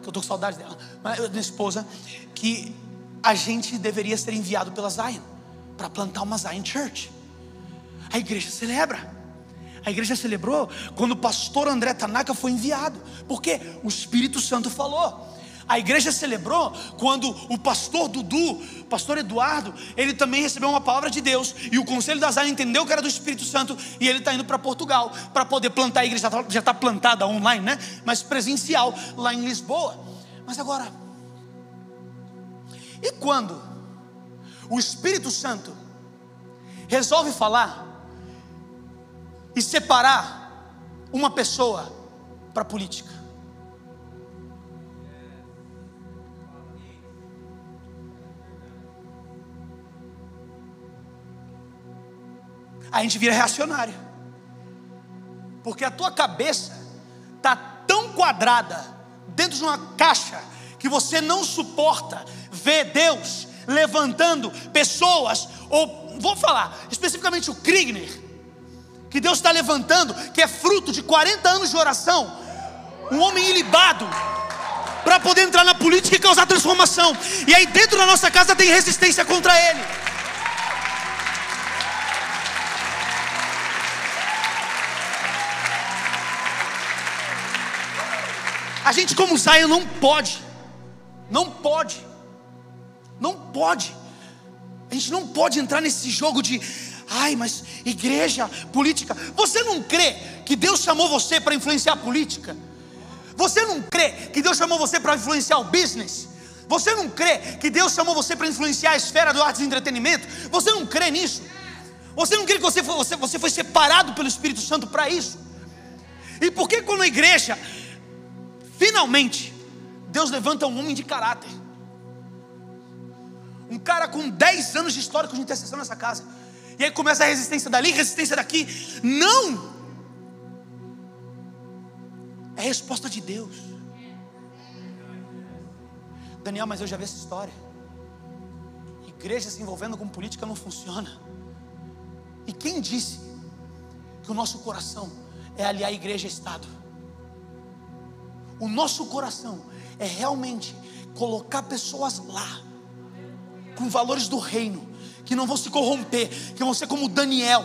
Speaker 1: que eu estou com saudade dela, minha esposa, que a gente deveria ser enviado pela Zion para plantar uma Zion Church. A igreja celebra. A igreja celebrou quando o pastor André Tanaka foi enviado, porque o Espírito Santo falou. A igreja celebrou quando o pastor Dudu, pastor Eduardo, ele também recebeu uma palavra de Deus e o conselho da Zion entendeu que era do Espírito Santo e ele está indo para Portugal para poder plantar a igreja. Já está tá plantada online, né? Mas presencial lá em Lisboa. Mas agora, e quando o Espírito Santo resolve falar e separar uma pessoa para a política. A gente vira reacionário. Porque a tua cabeça está tão quadrada dentro de uma caixa que você não suporta ver Deus levantando pessoas, ou vou falar especificamente o Krigner, que Deus está levantando, que é fruto de 40 anos de oração, um homem ilibado, para poder entrar na política e causar transformação. E aí dentro da nossa casa tem resistência contra ele. A gente, como Zion, não pode, não pode, não pode. A gente não pode entrar nesse jogo de, ai, mas igreja, política. Você não crê que Deus chamou você para influenciar a política? Você não crê que Deus chamou você para influenciar o business? Você não crê que Deus chamou você para influenciar a esfera do arte e entretenimento? Você não crê nisso? Você não crê que você foi, você, você foi separado pelo Espírito Santo para isso? E por que quando a igreja Finalmente, Deus levanta um homem de caráter. Um cara com 10 anos de histórico de intercessão nessa casa. E aí começa a resistência dali, resistência daqui. Não! É resposta de Deus. Daniel, mas eu já vi essa história. Igreja se envolvendo com política não funciona. E quem disse que o nosso coração é aliar igreja e Estado? O nosso coração é realmente colocar pessoas lá, com valores do reino, que não vão se corromper, que vão ser como Daniel,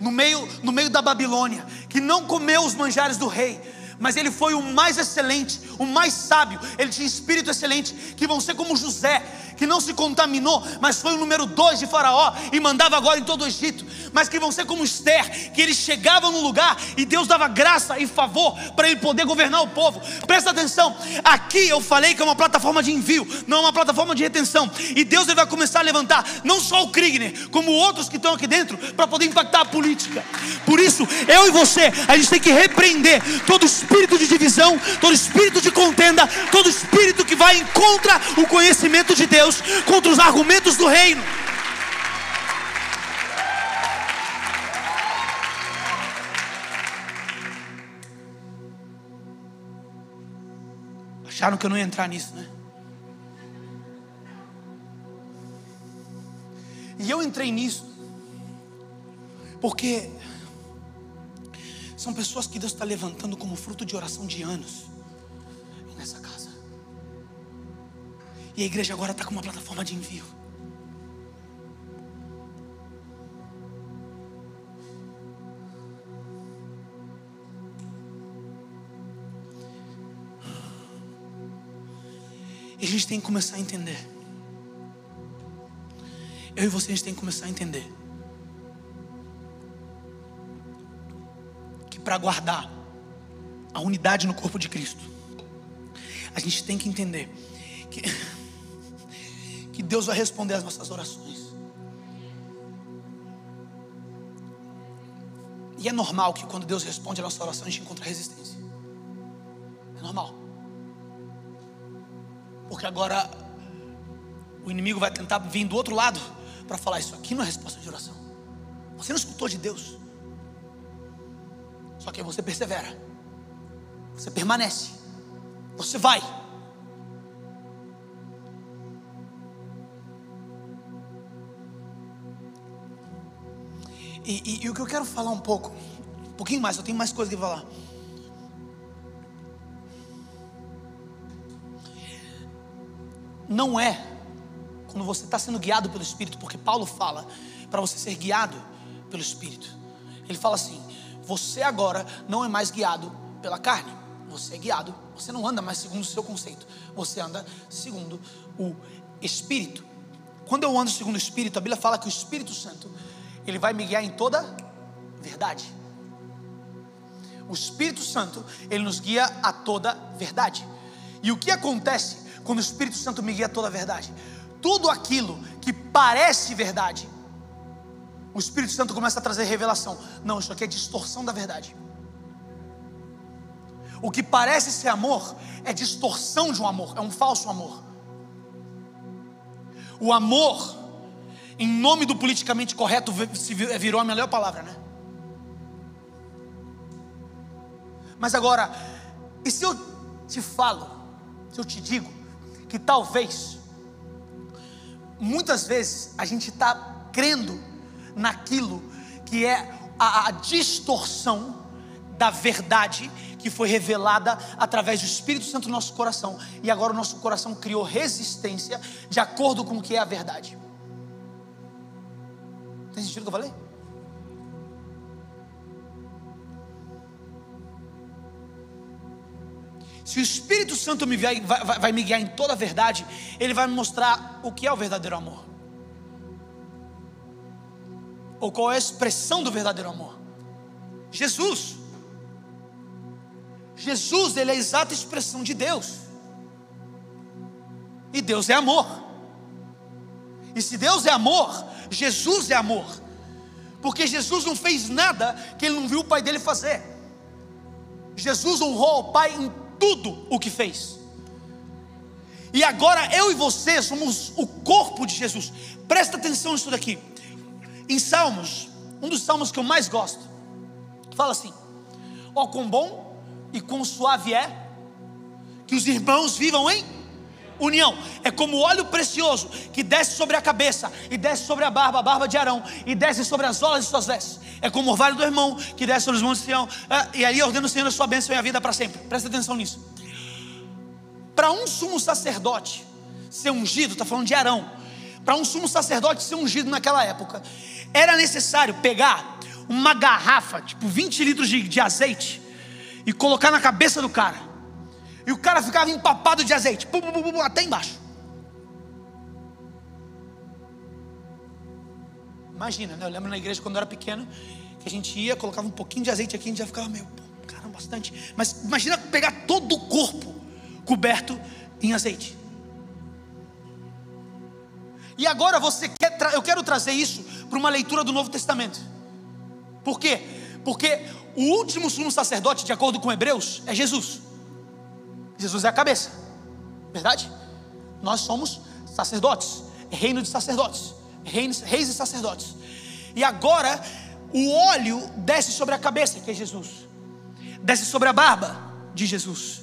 Speaker 1: no meio, no meio da Babilônia, que não comeu os manjares do rei, mas ele foi o mais excelente, o mais sábio, ele tinha espírito excelente, que vão ser como José, que não se contaminou, mas foi o número dois de Faraó e mandava agora em todo o Egito, mas que vão ser como Esther, que ele chegava no lugar e Deus dava graça e favor para ele poder governar o povo. Presta atenção, aqui eu falei que é uma plataforma de envio, não é uma plataforma de retenção, e Deus ele vai começar a levantar não só o Krigner, como outros que estão aqui dentro para poder impactar a política. Por isso, eu e você, a gente tem que repreender todo espírito de divisão, todo espírito de contenda, todo espírito que vai em contra o conhecimento de Deus Deus contra os argumentos do reino. Acharam que eu não ia entrar nisso, né? E eu entrei nisso, porque são pessoas que Deus está levantando como fruto de oração de anos E a igreja agora está com uma plataforma de envio. E a gente tem que começar a entender. Eu e você, a gente tem que começar a entender. Que para guardar a unidade no corpo de Cristo, a gente tem que entender que Deus vai responder às nossas orações. E é normal que quando Deus responde a nossa oração, a gente encontra resistência. É normal. Porque agora o inimigo vai tentar vir do outro lado para falar: Isso aqui não é resposta de oração. Você não escutou de Deus. Só que você persevera. Você permanece. Você vai. E, e, e, o que eu quero falar um pouco, um pouquinho mais, eu tenho mais coisa que falar. Não é quando você está sendo guiado pelo Espírito, porque Paulo fala para você ser guiado pelo Espírito. Ele fala assim: você agora não é mais guiado pela carne, você é guiado, você não anda mais segundo o seu conceito, você anda segundo o Espírito. Quando eu ando segundo o Espírito, a Bíblia fala que o Espírito Santo ele vai me guiar em toda verdade. O Espírito Santo, ele nos guia a toda verdade. E o que acontece quando o Espírito Santo me guia a toda verdade? tudo aquilo que parece verdade, o Espírito Santo começa a trazer revelação. Não, isso aqui é distorção da verdade. O que parece ser amor é distorção de um amor, é um falso amor. O amor, em nome do politicamente correto, virou a melhor palavra, né? Mas agora, e se eu te falo, se eu te digo, que talvez, muitas vezes, a gente está crendo naquilo que é a, a distorção da verdade que foi revelada através do Espírito Santo no nosso coração, e agora o nosso coração criou resistência de acordo com o que é a verdade. Tem sentido o que eu falei? Se o Espírito Santo me vai, vai, vai me guiar em toda a verdade, ele vai me mostrar o que é o verdadeiro amor. Ou qual é a expressão do verdadeiro amor? Jesus. Jesus, ele é a exata expressão de Deus. E Deus é amor. E se Deus é amor, Jesus é amor. Porque Jesus não fez nada que ele não viu o pai dele fazer. Jesus honrou o pai em tudo o que fez. E agora eu e você somos o corpo de Jesus. Presta atenção nisso daqui. Em Salmos, um dos salmos que eu mais gosto, fala assim: Ó, oh, quão bom e quão suave é que os irmãos vivam em união. É como óleo precioso que desce sobre a cabeça e desce sobre a barba, a barba de Arão, e desce sobre as olas de suas vestes. É como o orvalho do irmão que desce sobre os montes de Sião. É, e aí ordena o Senhor a sua bênção e a vida para sempre. Presta atenção nisso. Para um sumo sacerdote ser ungido, está falando de Arão. Para um sumo sacerdote ser ungido naquela época, era necessário pegar uma garrafa, tipo 20 litros de, de azeite, e colocar na cabeça do cara e o cara ficava empapado de azeite, pum, pum, pum, até embaixo. Imagina, né? Eu lembro na igreja quando eu era pequeno, que a gente ia, colocava um pouquinho de azeite aqui, a gente já ficava meio, caramba, bastante. Mas imagina pegar todo o corpo coberto em azeite. E agora você quer, eu quero trazer isso para uma leitura do Novo Testamento. Por quê? Porque o último sumo sacerdote, de acordo com Hebreus, é Jesus. Jesus é a cabeça, verdade? Nós somos sacerdotes, reino de sacerdotes, reis, reis e sacerdotes. E agora o óleo desce sobre a cabeça, que é Jesus, desce sobre a barba de Jesus.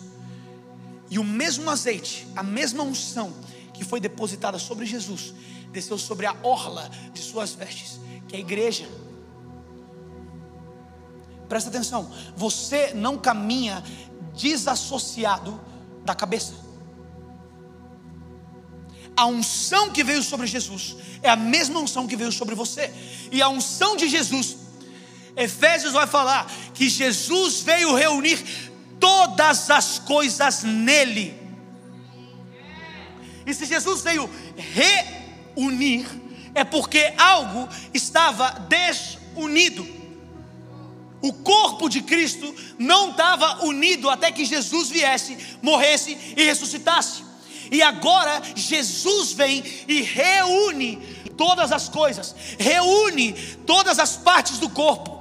Speaker 1: E o mesmo azeite, a mesma unção que foi depositada sobre Jesus, desceu sobre a orla de suas vestes, que é a igreja. Presta atenção, você não caminha desassociado da cabeça. A unção que veio sobre Jesus é a mesma unção que veio sobre você. E a unção de Jesus, Efésios vai falar que Jesus veio reunir todas as coisas nele. E se Jesus veio reunir, é porque algo estava desunido. O corpo de Cristo não estava unido até que Jesus viesse, morresse e ressuscitasse. E agora Jesus vem e reúne todas as coisas, reúne todas as partes do corpo.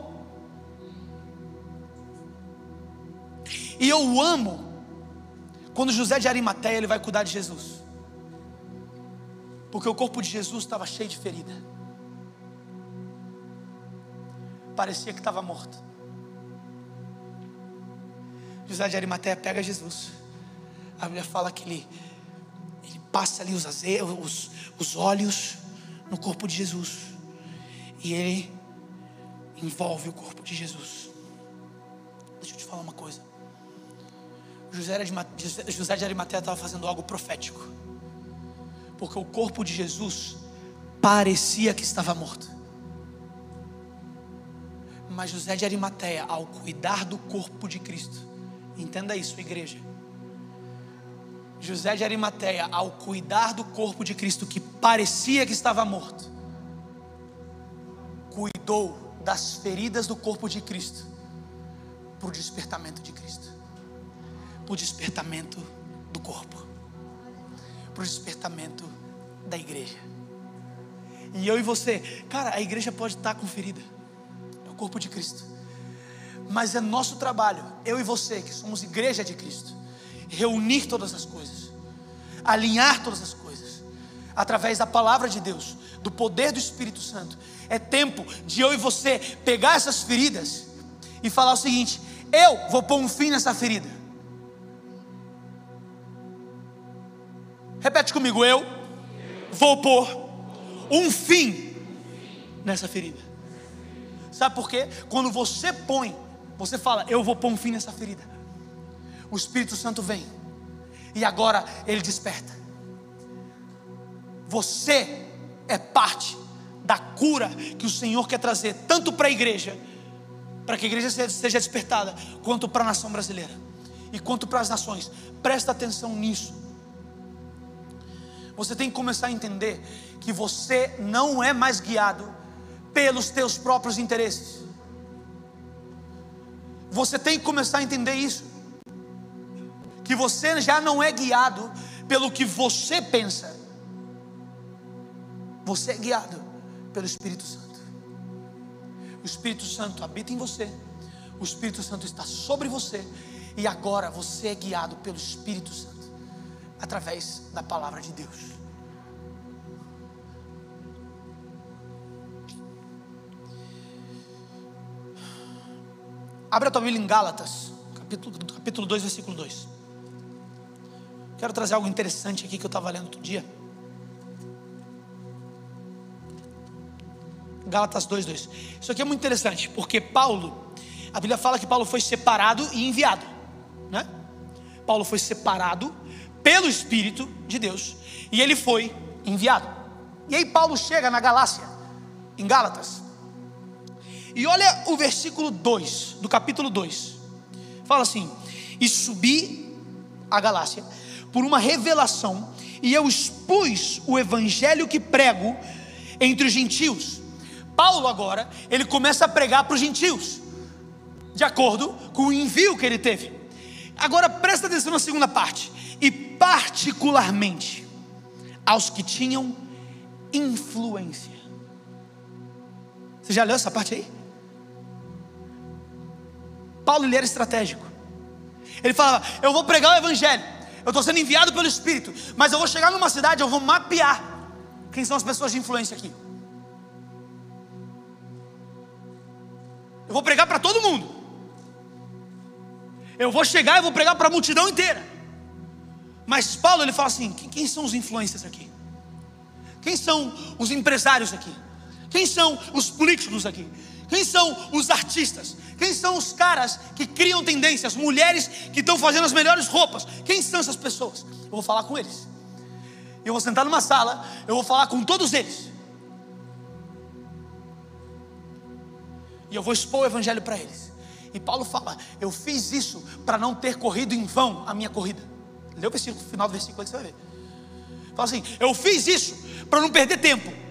Speaker 1: E eu amo quando José de Arimateia ele vai cuidar de Jesus. Porque o corpo de Jesus estava cheio de ferida. Parecia que estava morto. José de Arimateia pega Jesus. A Bíblia fala que ele, ele passa ali os, os, os óleos no corpo de Jesus. E ele envolve o corpo de Jesus. Deixa eu te falar uma coisa. José de, José de Arimateia estava fazendo algo profético. Porque o corpo de Jesus parecia que estava morto. Mas José de Arimateia, ao cuidar do corpo de Cristo, Entenda isso, igreja. José de Arimateia, ao cuidar do corpo de Cristo que parecia que estava morto, cuidou das feridas do corpo de Cristo para o despertamento de Cristo, para o despertamento do corpo, para o despertamento da igreja. E eu e você, cara, a igreja pode estar com ferida, corpo de Cristo, mas é nosso trabalho, eu e você, que somos igreja de Cristo, reunir todas as coisas, alinhar todas as coisas, através da palavra de Deus, do poder do Espírito Santo. É tempo de eu e você pegar essas feridas e falar o seguinte: eu vou pôr um fim nessa ferida. Repete comigo, eu vou pôr um fim nessa ferida. Sabe por quê? Quando você põe, você fala, eu vou pôr um fim nessa ferida. O Espírito Santo vem e agora ele desperta. Você é parte da cura que o Senhor quer trazer, tanto para a igreja, para que a igreja seja despertada, quanto para a nação brasileira e quanto para as nações. Presta atenção nisso. Você tem que começar a entender que você não é mais guiado pelos teus próprios interesses. Você tem que começar a entender isso. Que você já não é guiado pelo que você pensa. Você é guiado pelo Espírito Santo. O Espírito Santo habita em você. O Espírito Santo está sobre você. E agora você é guiado pelo Espírito Santo através da palavra de Deus. Abra a tua Bíblia em Gálatas, capítulo, capítulo 2, versículo 2. Quero trazer algo interessante aqui que eu estava lendo outro dia. Gálatas 2, 2. Isso aqui é muito interessante, porque Paulo, a Bíblia fala que Paulo foi separado e enviado, né? Paulo foi separado pelo Espírito de Deus e ele foi enviado. E aí Paulo chega na Galácia, em Gálatas. E olha o versículo 2 do capítulo 2. Fala assim: E subi a Galácia por uma revelação, e eu expus o evangelho que prego entre os gentios. Paulo agora, ele começa a pregar para os gentios, de acordo com o envio que ele teve. Agora presta atenção na segunda parte e particularmente aos que tinham influência. Você já leu essa parte aí? Paulo ele era estratégico. Ele falava: Eu vou pregar o Evangelho. Eu estou sendo enviado pelo Espírito. Mas eu vou chegar numa cidade, eu vou mapear quem são as pessoas de influência aqui. Eu vou pregar para todo mundo. Eu vou chegar e vou pregar para a multidão inteira. Mas Paulo ele fala assim: quem, quem são os influências aqui? Quem são os empresários aqui? Quem são os políticos aqui? Quem são os artistas? Quem são os caras que criam tendências? Mulheres que estão fazendo as melhores roupas? Quem são essas pessoas? Eu vou falar com eles. Eu vou sentar numa sala, eu vou falar com todos eles. E eu vou expor o evangelho para eles. E Paulo fala: Eu fiz isso para não ter corrido em vão a minha corrida. Lê o versículo, final do versículo aí você vai ver. Fala assim: Eu fiz isso para não perder tempo.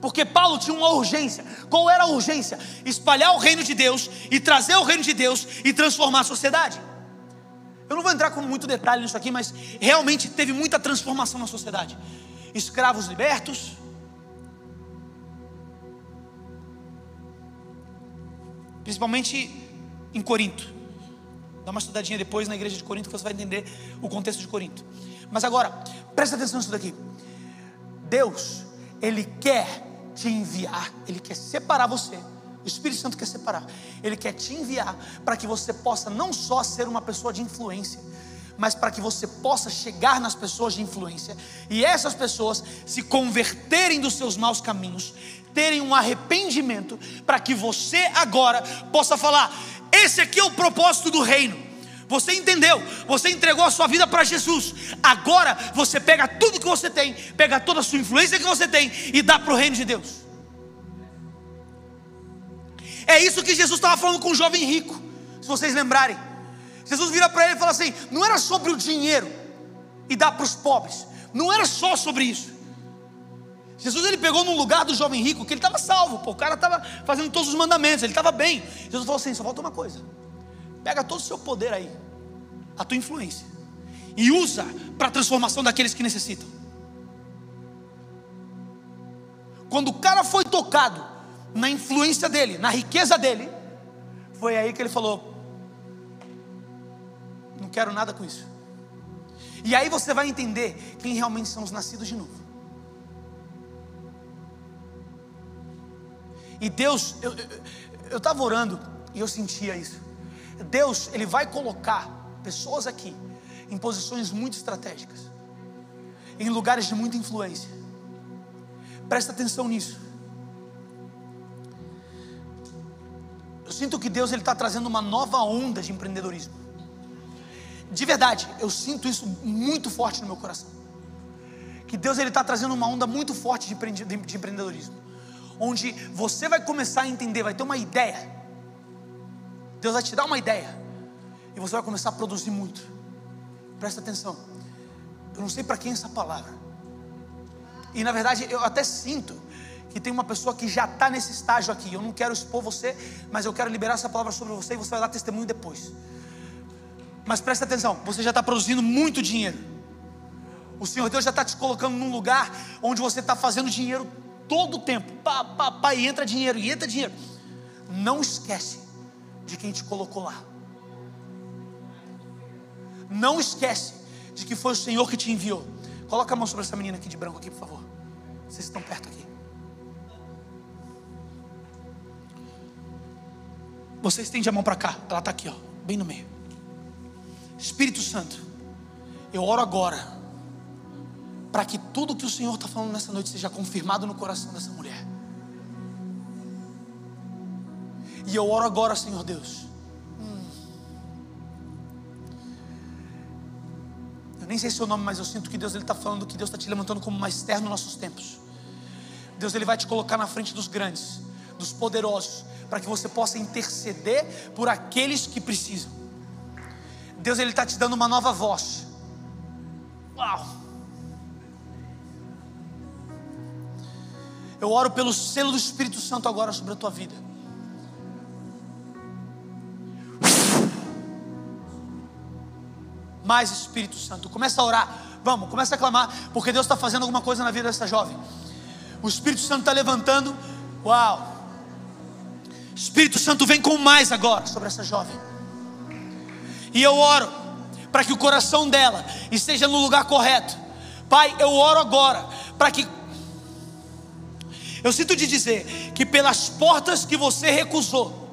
Speaker 1: Porque Paulo tinha uma urgência. Qual era a urgência? Espalhar o reino de Deus e trazer o reino de Deus e transformar a sociedade. Eu não vou entrar com muito detalhe nisso aqui, mas realmente teve muita transformação na sociedade. Escravos libertos. Principalmente em Corinto. Dá uma estudadinha depois na igreja de Corinto que você vai entender o contexto de Corinto. Mas agora, presta atenção nisso daqui. Deus, Ele quer te enviar, Ele quer separar você. O Espírito Santo quer separar. Ele quer te enviar para que você possa não só ser uma pessoa de influência, mas para que você possa chegar nas pessoas de influência e essas pessoas se converterem dos seus maus caminhos, terem um arrependimento, para que você agora possa falar: esse aqui é o propósito do reino. Você entendeu, você entregou a sua vida para Jesus. Agora você pega tudo que você tem, pega toda a sua influência que você tem e dá para o reino de Deus. É isso que Jesus estava falando com o jovem rico, se vocês lembrarem. Jesus vira para ele e fala assim: não era sobre o dinheiro e dar para os pobres, não era só sobre isso. Jesus ele pegou num lugar do jovem rico que ele estava salvo, pô, o cara estava fazendo todos os mandamentos, ele estava bem. Jesus falou assim: só falta uma coisa, pega todo o seu poder aí, a tua influência, e usa para a transformação daqueles que necessitam. Quando o cara foi tocado na influência dele, na riqueza dele, foi aí que ele falou: Não quero nada com isso. E aí você vai entender quem realmente são os nascidos de novo. E Deus, eu estava orando e eu sentia isso. Deus, Ele vai colocar pessoas aqui em posições muito estratégicas, em lugares de muita influência. Presta atenção nisso. Eu sinto que Deus ele está trazendo uma nova onda de empreendedorismo. De verdade, eu sinto isso muito forte no meu coração. Que Deus ele está trazendo uma onda muito forte de empreendedorismo onde você vai começar a entender, vai ter uma ideia. Deus vai te dar uma ideia e você vai começar a produzir muito. Presta atenção. Eu não sei para quem é essa palavra. E na verdade eu até sinto que tem uma pessoa que já está nesse estágio aqui. Eu não quero expor você, mas eu quero liberar essa palavra sobre você e você vai dar testemunho depois. Mas presta atenção, você já está produzindo muito dinheiro. O Senhor Deus já está te colocando num lugar onde você está fazendo dinheiro todo o tempo. Pá, pá, pá, e entra dinheiro, e entra dinheiro. Não esquece de quem te colocou lá. Não esquece de que foi o Senhor que te enviou. Coloca a mão sobre essa menina aqui de branco aqui, por favor. Vocês estão perto aqui. Você estende a mão para cá. Ela está aqui, ó, bem no meio. Espírito Santo, eu oro agora para que tudo que o Senhor está falando nessa noite seja confirmado no coração dessa mulher. E eu oro agora, Senhor Deus. Eu nem sei seu nome, mas eu sinto que Deus está falando que Deus está te levantando como uma externo nos nossos tempos. Deus ele vai te colocar na frente dos grandes, dos poderosos, para que você possa interceder por aqueles que precisam. Deus ele está te dando uma nova voz. Uau! Eu oro pelo selo do Espírito Santo agora sobre a tua vida. Mais Espírito Santo, começa a orar. Vamos, começa a clamar, porque Deus está fazendo alguma coisa na vida dessa jovem. O Espírito Santo está levantando. Uau! Espírito Santo vem com mais agora sobre essa jovem. E eu oro para que o coração dela esteja no lugar correto. Pai, eu oro agora para que eu sinto te dizer que pelas portas que você recusou,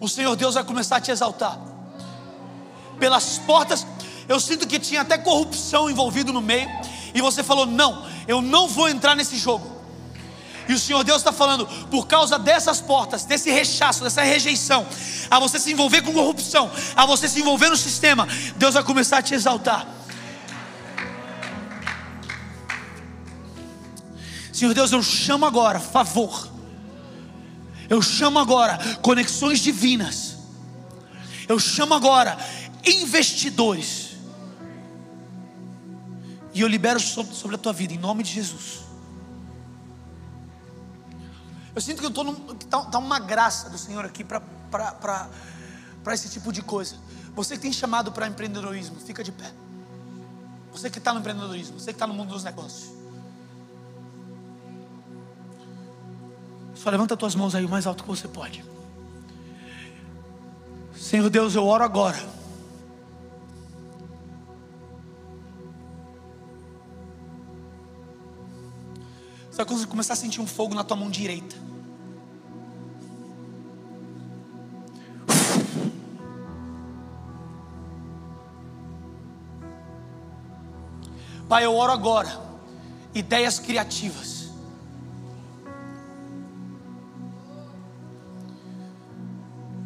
Speaker 1: o Senhor Deus vai começar a te exaltar. Pelas portas, eu sinto que tinha até corrupção envolvido no meio, e você falou: Não, eu não vou entrar nesse jogo. E o Senhor Deus está falando, por causa dessas portas, desse rechaço, dessa rejeição, a você se envolver com corrupção, a você se envolver no sistema, Deus vai começar a te exaltar. Senhor Deus, eu chamo agora favor. Eu chamo agora conexões divinas. Eu chamo agora investidores. E eu libero sobre, a tua vida, em nome de Jesus. Eu sinto que eu estou está tá uma graça do Senhor aqui para esse tipo de coisa. Você que tem chamado para empreendedorismo, fica de pé. Você que está no empreendedorismo, você que está no mundo dos negócios. Só levanta tuas mãos aí o mais alto que você pode. Senhor Deus, eu oro agora. Você vai começar a sentir um fogo na tua mão direita. Pai, eu oro agora. Ideias criativas.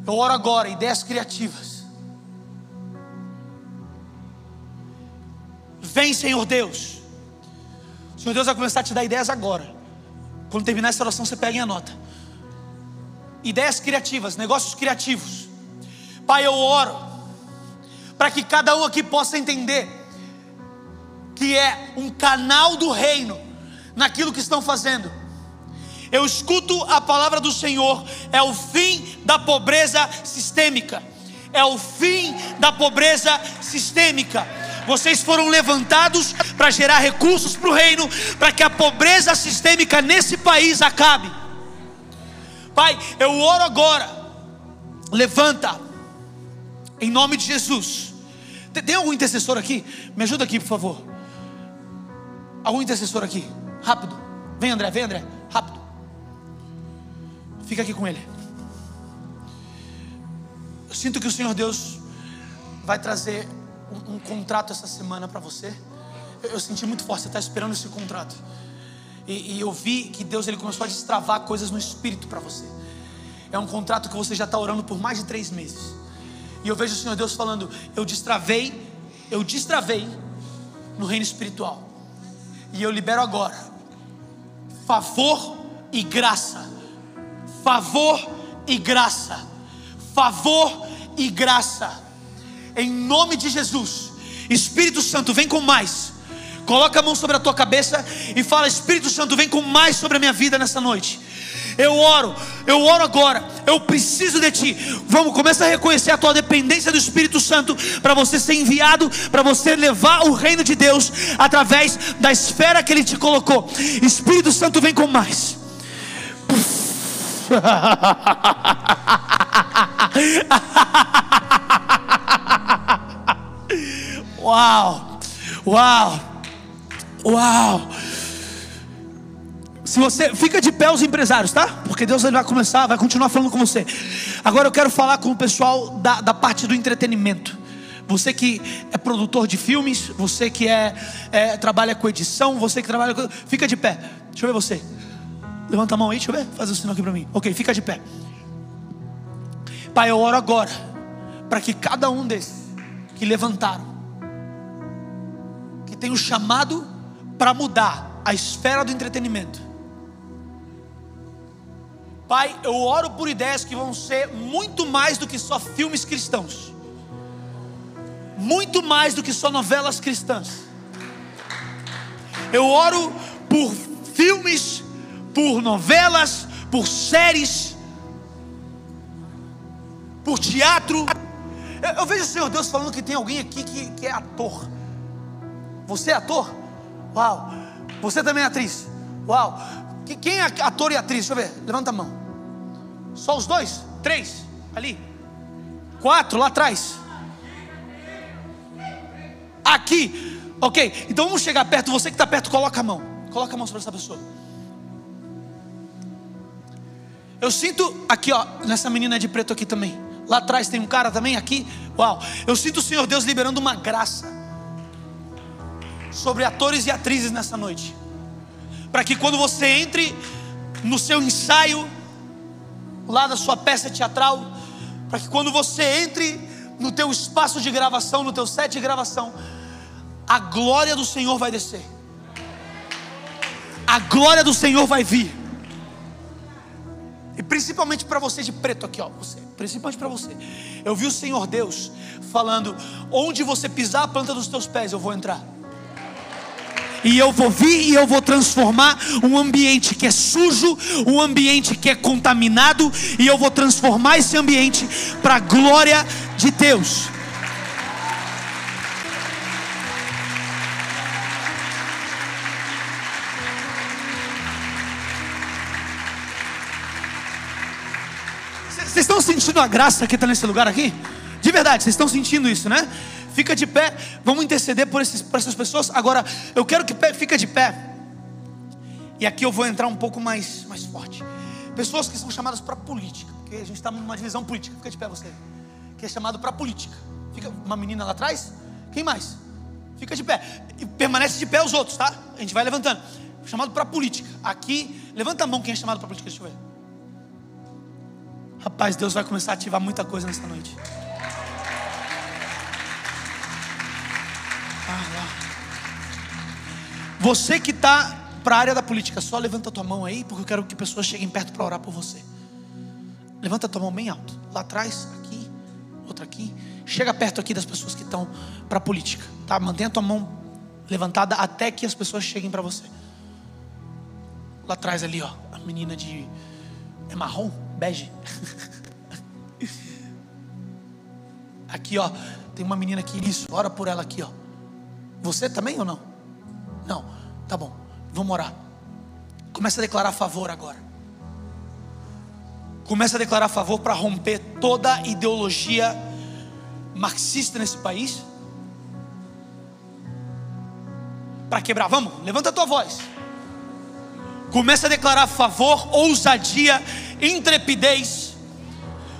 Speaker 1: Eu oro agora, ideias criativas. Vem, Senhor Deus. Senhor Deus vai começar a te dar ideias agora. Quando terminar essa oração, você pega e anota. Ideias criativas, negócios criativos. Pai, eu oro para que cada um aqui possa entender que é um canal do reino naquilo que estão fazendo eu escuto a palavra do Senhor, é o fim da pobreza sistêmica. É o fim da pobreza sistêmica. Vocês foram levantados para gerar recursos para o reino, para que a pobreza sistêmica nesse país acabe. Pai, eu oro agora. Levanta, em nome de Jesus. Tem algum intercessor aqui? Me ajuda aqui, por favor. Algum intercessor aqui? Rápido. Vem, André, vem, André. Rápido. Fica aqui com ele. Eu sinto que o Senhor Deus vai trazer um, um contrato essa semana para você. Eu, eu, senti muito forte, você está esperando esse contrato. E, e, eu vi que Deus ele começou a destravar coisas no espírito para você. É um contrato que você já está orando por mais de três meses. E eu vejo o Senhor Deus falando: Eu destravei, eu destravei no reino espiritual. E eu libero agora favor e graça. Favor e graça. Favor e graça. Em nome de Jesus. Espírito Santo, vem com mais. Coloca a mão sobre a tua cabeça e fala: Espírito Santo, vem com mais sobre a minha vida nessa noite. Eu oro, eu oro agora. Eu preciso de ti. Vamos, começa a reconhecer a tua dependência do Espírito Santo para você ser enviado, para você levar o reino de Deus através da esfera que ele te colocou. Espírito Santo, vem com mais. Uau! Uau! Uau! Se você fica de pé os empresários, tá? Porque Deus ele vai começar, vai continuar falando com você. Agora eu quero falar com o pessoal da, da parte do entretenimento. Você que é produtor de filmes, você que é, é trabalha com edição, você que trabalha com. Fica de pé. Deixa eu ver você. Levanta a mão aí, deixa eu ver. Faz o um sinal aqui para mim. Ok, fica de pé. Pai, eu oro agora para que cada um desses que levantaram, tem o chamado para mudar a esfera do entretenimento, Pai, eu oro por ideias que vão ser muito mais do que só filmes cristãos, muito mais do que só novelas cristãs. Eu oro por filmes, por novelas, por séries, por teatro. Eu, eu, vejo o Senhor Deus falando que tem alguém aqui que, que é ator. Você é ator? Uau! Você também é atriz? Uau! Quem é ator e atriz? Deixa eu ver, levanta a mão. Só os dois? Três? Ali? Quatro lá atrás? Aqui? Ok, então vamos chegar perto. Você que está perto, coloca a mão. Coloca a mão sobre essa pessoa. Eu sinto aqui, ó, nessa menina de preto aqui também. Lá atrás tem um cara também aqui. Uau! Eu sinto o Senhor Deus liberando uma graça sobre atores e atrizes nessa noite. Para que quando você entre no seu ensaio, lá da sua peça teatral, para que quando você entre no teu espaço de gravação, no teu set de gravação, a glória do Senhor vai descer. A glória do Senhor vai vir. E principalmente para você de preto aqui, ó, você, principalmente para você. Eu vi o Senhor Deus falando: onde você pisar a planta dos teus pés, eu vou entrar e eu vou vir e eu vou transformar um ambiente que é sujo, um ambiente que é contaminado, e eu vou transformar esse ambiente para a glória de Deus. Vocês estão sentindo a graça que está nesse lugar aqui? De verdade, vocês estão sentindo isso, né? Fica de pé, vamos interceder por, esses, por essas pessoas. Agora, eu quero que fica de pé. E aqui eu vou entrar um pouco mais, mais forte. Pessoas que são chamadas para política, porque a gente está numa divisão política. Fica de pé você. Que é chamado para política. Fica uma menina lá atrás. Quem mais? Fica de pé. E permanece de pé os outros, tá? A gente vai levantando. Chamado para política. Aqui, levanta a mão quem é chamado para política. Deixa eu ver. Rapaz, Deus vai começar a ativar muita coisa nessa noite. Você que está para a área da política, só levanta a tua mão aí, porque eu quero que pessoas cheguem perto para orar por você. Levanta a tua mão bem alto. Lá atrás, aqui, outra aqui. Chega perto aqui das pessoas que estão para a política, tá? Mantenha a tua mão levantada até que as pessoas cheguem para você. Lá atrás ali, ó, a menina de é marrom, bege. aqui, ó, tem uma menina aqui, isso, ora por ela aqui, ó. Você também ou não? Não. Tá bom. Vamos orar. Começa a declarar favor agora. Começa a declarar favor para romper toda a ideologia marxista nesse país. Para quebrar, vamos, levanta a tua voz. Começa a declarar favor, ousadia, intrepidez.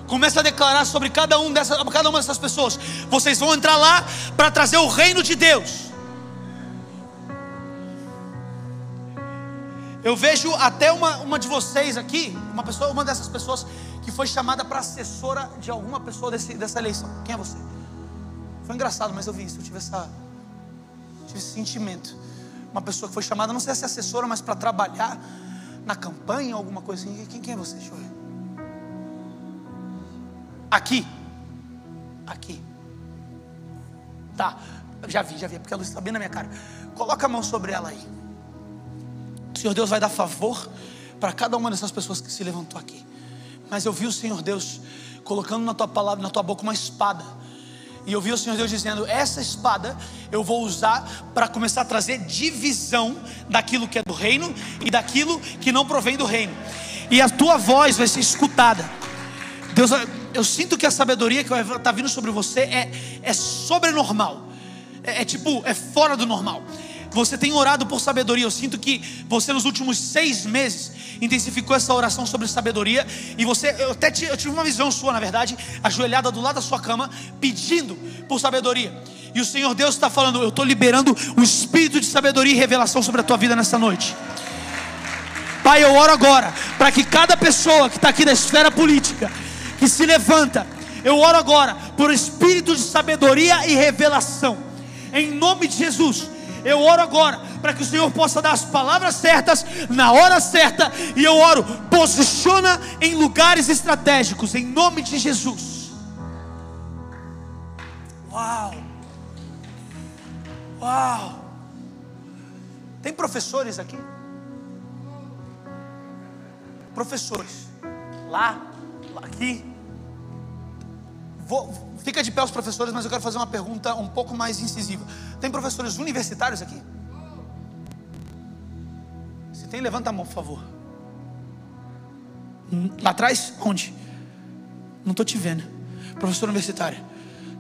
Speaker 1: Começa a declarar sobre cada, um dessa, cada uma dessas pessoas. Vocês vão entrar lá para trazer o reino de Deus. Eu vejo até uma, uma de vocês aqui, uma pessoa, uma dessas pessoas que foi chamada para assessora de alguma pessoa desse, dessa eleição. Quem é você? Foi engraçado, mas eu vi isso, eu tive, essa, tive esse sentimento. Uma pessoa que foi chamada, não sei se é assessora, mas para trabalhar na campanha, alguma coisa assim. Quem, quem é você? Deixa eu ver. Aqui. Aqui. Tá, já vi, já vi, porque a luz está bem na minha cara. Coloca a mão sobre ela aí. Senhor Deus vai dar favor para cada uma dessas pessoas que se levantou aqui. Mas eu vi o Senhor Deus colocando na tua palavra, na tua boca uma espada. E eu vi o Senhor Deus dizendo: Essa espada eu vou usar para começar a trazer divisão daquilo que é do reino e daquilo que não provém do reino. E a tua voz vai ser escutada. Deus, eu sinto que a sabedoria que vai estar tá vindo sobre você é, é sobrenormal. É, é tipo, é fora do normal. Você tem orado por sabedoria. Eu sinto que você nos últimos seis meses intensificou essa oração sobre sabedoria. E você, eu até eu tive uma visão sua, na verdade, ajoelhada do lado da sua cama, pedindo por sabedoria. E o Senhor Deus está falando: Eu estou liberando o espírito de sabedoria e revelação sobre a tua vida nessa noite. Pai, eu oro agora para que cada pessoa que está aqui da esfera política, que se levanta, eu oro agora por espírito de sabedoria e revelação, em nome de Jesus eu oro agora para que o Senhor possa dar as palavras certas na hora certa. E eu oro, posiciona em lugares estratégicos, em nome de Jesus. Uau! Uau! Tem professores aqui? Professores. Lá, aqui. Vou, fica de pé os professores, mas eu quero fazer uma pergunta um pouco mais incisiva. Tem professores universitários aqui? Se tem, levanta a mão, por favor. Lá atrás? Onde? Não estou te vendo. Professor universitário.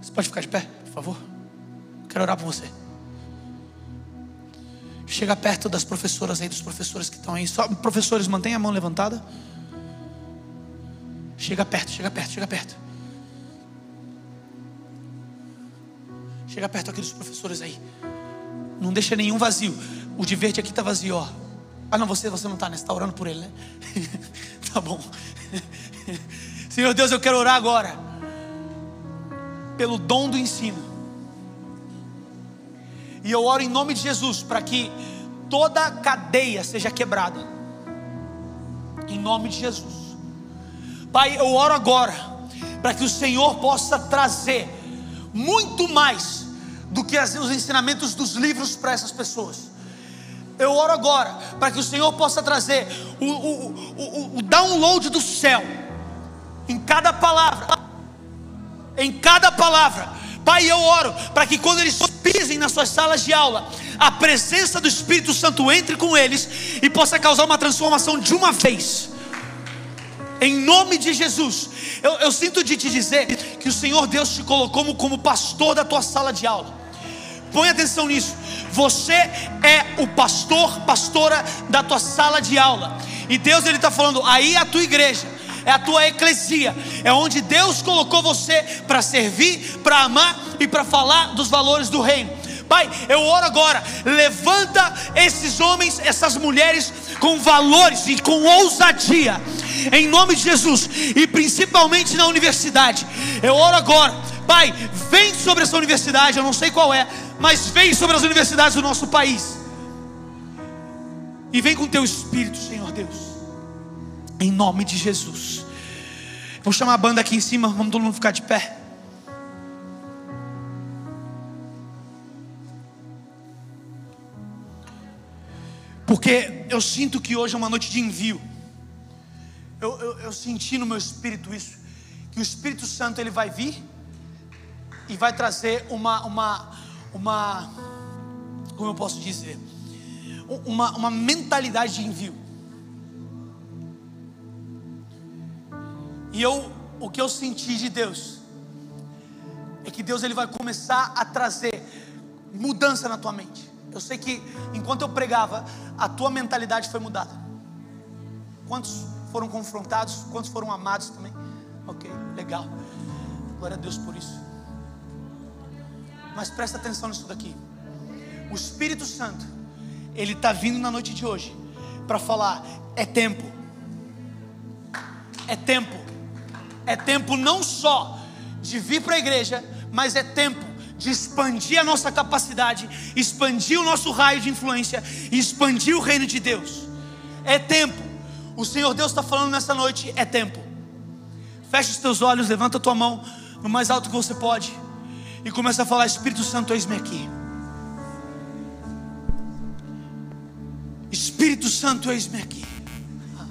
Speaker 1: Você pode ficar de pé, por favor? Quero orar por você. Chega perto das professoras aí, dos professores que estão aí. Só, professores, mantenha a mão levantada. Chega perto, chega perto, chega perto. Chega perto aqui dos professores aí. Não deixa nenhum vazio. O de verde aqui está vazio, ó. Ah, não, você, você não está, né? Você está orando por ele, né? tá bom. Senhor Deus, eu quero orar agora. Pelo dom do ensino. E eu oro em nome de Jesus para que toda cadeia seja quebrada. Em nome de Jesus. Pai, eu oro agora para que o Senhor possa trazer muito mais do que os ensinamentos dos livros para essas pessoas. Eu oro agora para que o Senhor possa trazer o, o, o, o download do céu em cada palavra, em cada palavra. Pai, eu oro para que quando eles pisem nas suas salas de aula, a presença do Espírito Santo entre com eles e possa causar uma transformação de uma vez. Em nome de Jesus, eu, eu sinto de te dizer que o Senhor Deus te colocou como, como pastor da tua sala de aula. Põe atenção nisso. Você é o pastor, pastora da tua sala de aula. E Deus ele está falando, aí é a tua igreja, é a tua eclesia, é onde Deus colocou você para servir, para amar e para falar dos valores do reino. Pai, eu oro agora, levanta esses homens, essas mulheres com valores e com ousadia, em nome de Jesus, e principalmente na universidade. Eu oro agora, Pai, vem sobre essa universidade, eu não sei qual é, mas vem sobre as universidades do nosso país. E vem com teu espírito, Senhor Deus. Em nome de Jesus. Vou chamar a banda aqui em cima, vamos todo mundo ficar de pé. Porque eu sinto que hoje é uma noite de envio. Eu, eu, eu, senti no meu espírito isso. Que o Espírito Santo ele vai vir e vai trazer uma, uma, uma como eu posso dizer, uma, uma mentalidade de envio. E eu, o que eu senti de Deus, é que Deus ele vai começar a trazer mudança na tua mente. Eu sei que enquanto eu pregava, a tua mentalidade foi mudada. Quantos foram confrontados? Quantos foram amados também? Ok, legal. Glória a Deus por isso. Mas presta atenção nisso daqui. O Espírito Santo, ele está vindo na noite de hoje para falar: é tempo. É tempo. É tempo não só de vir para a igreja, mas é tempo de expandir a nossa capacidade, expandir o nosso raio de influência expandir o reino de Deus. É tempo. O Senhor Deus está falando nessa noite: é tempo. Feche os teus olhos, levanta a tua mão no mais alto que você pode e começa a falar: Espírito Santo, eis-me aqui. Espírito Santo, eis-me aqui.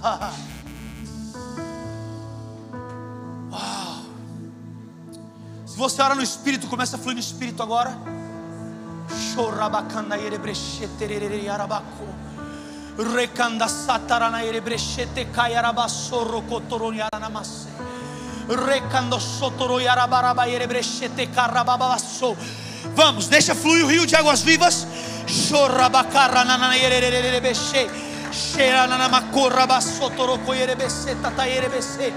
Speaker 1: Se você ora no Espírito, começa a fluir no Espírito agora. Recanda satarana erebrechete kayarabasorro kotoroni aranamase. Recando sotoro yarabaraba erebrechete karababasso. Vamos, deixa fluir o rio de águas vivas. Chorabacarra nanana erererebeche. Cheira nanamacorra bassotoro coyerebese tata erebese.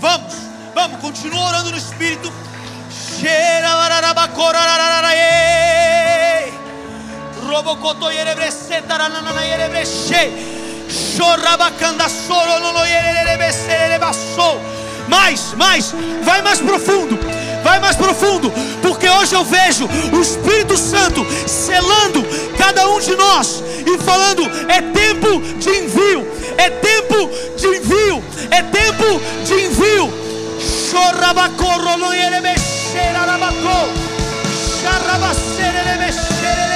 Speaker 1: Vamos, vamos, continua orando no Espírito. Robocoto yerebese taranana yerebese. Mais, mais, vai mais profundo vai mais profundo, porque hoje eu vejo o Espírito Santo selando cada um de nós e falando: é tempo de envio, é tempo de envio, é tempo de envio. Chorrabacorro no yerebexeira rabacô, mais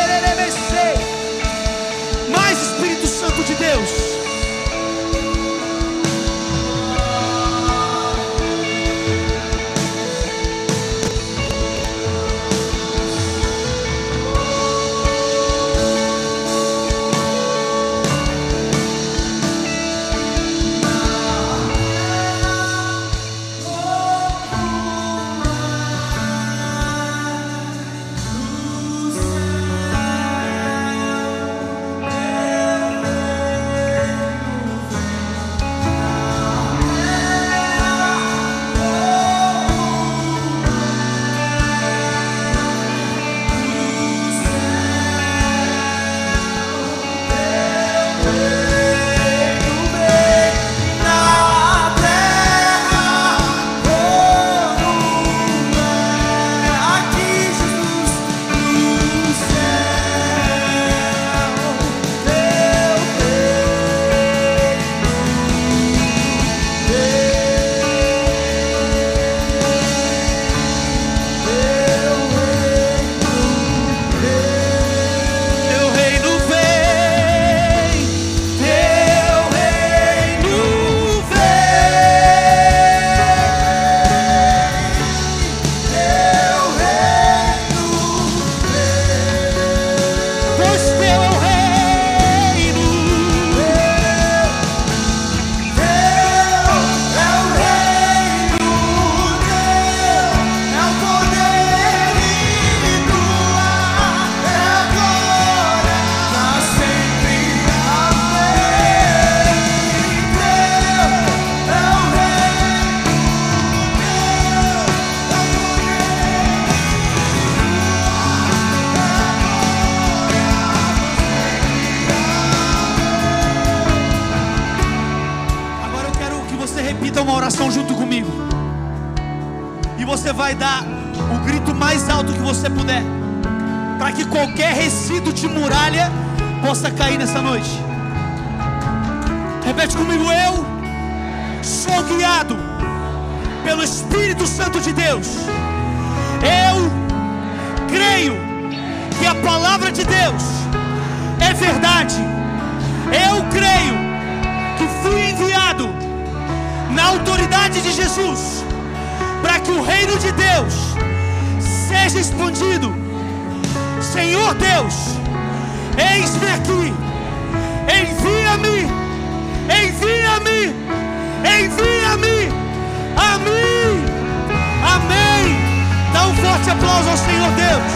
Speaker 1: possa cair nessa noite. Repete comigo: Eu sou guiado pelo Espírito Santo de Deus. Eu creio que a palavra de Deus é verdade. Eu creio que fui enviado na autoridade de Jesus para que o reino de Deus seja expandido. Senhor Deus, Eis-me aqui, envia-me, envia-me, envia-me a mim. Amém. Dá um forte aplauso ao Senhor Deus.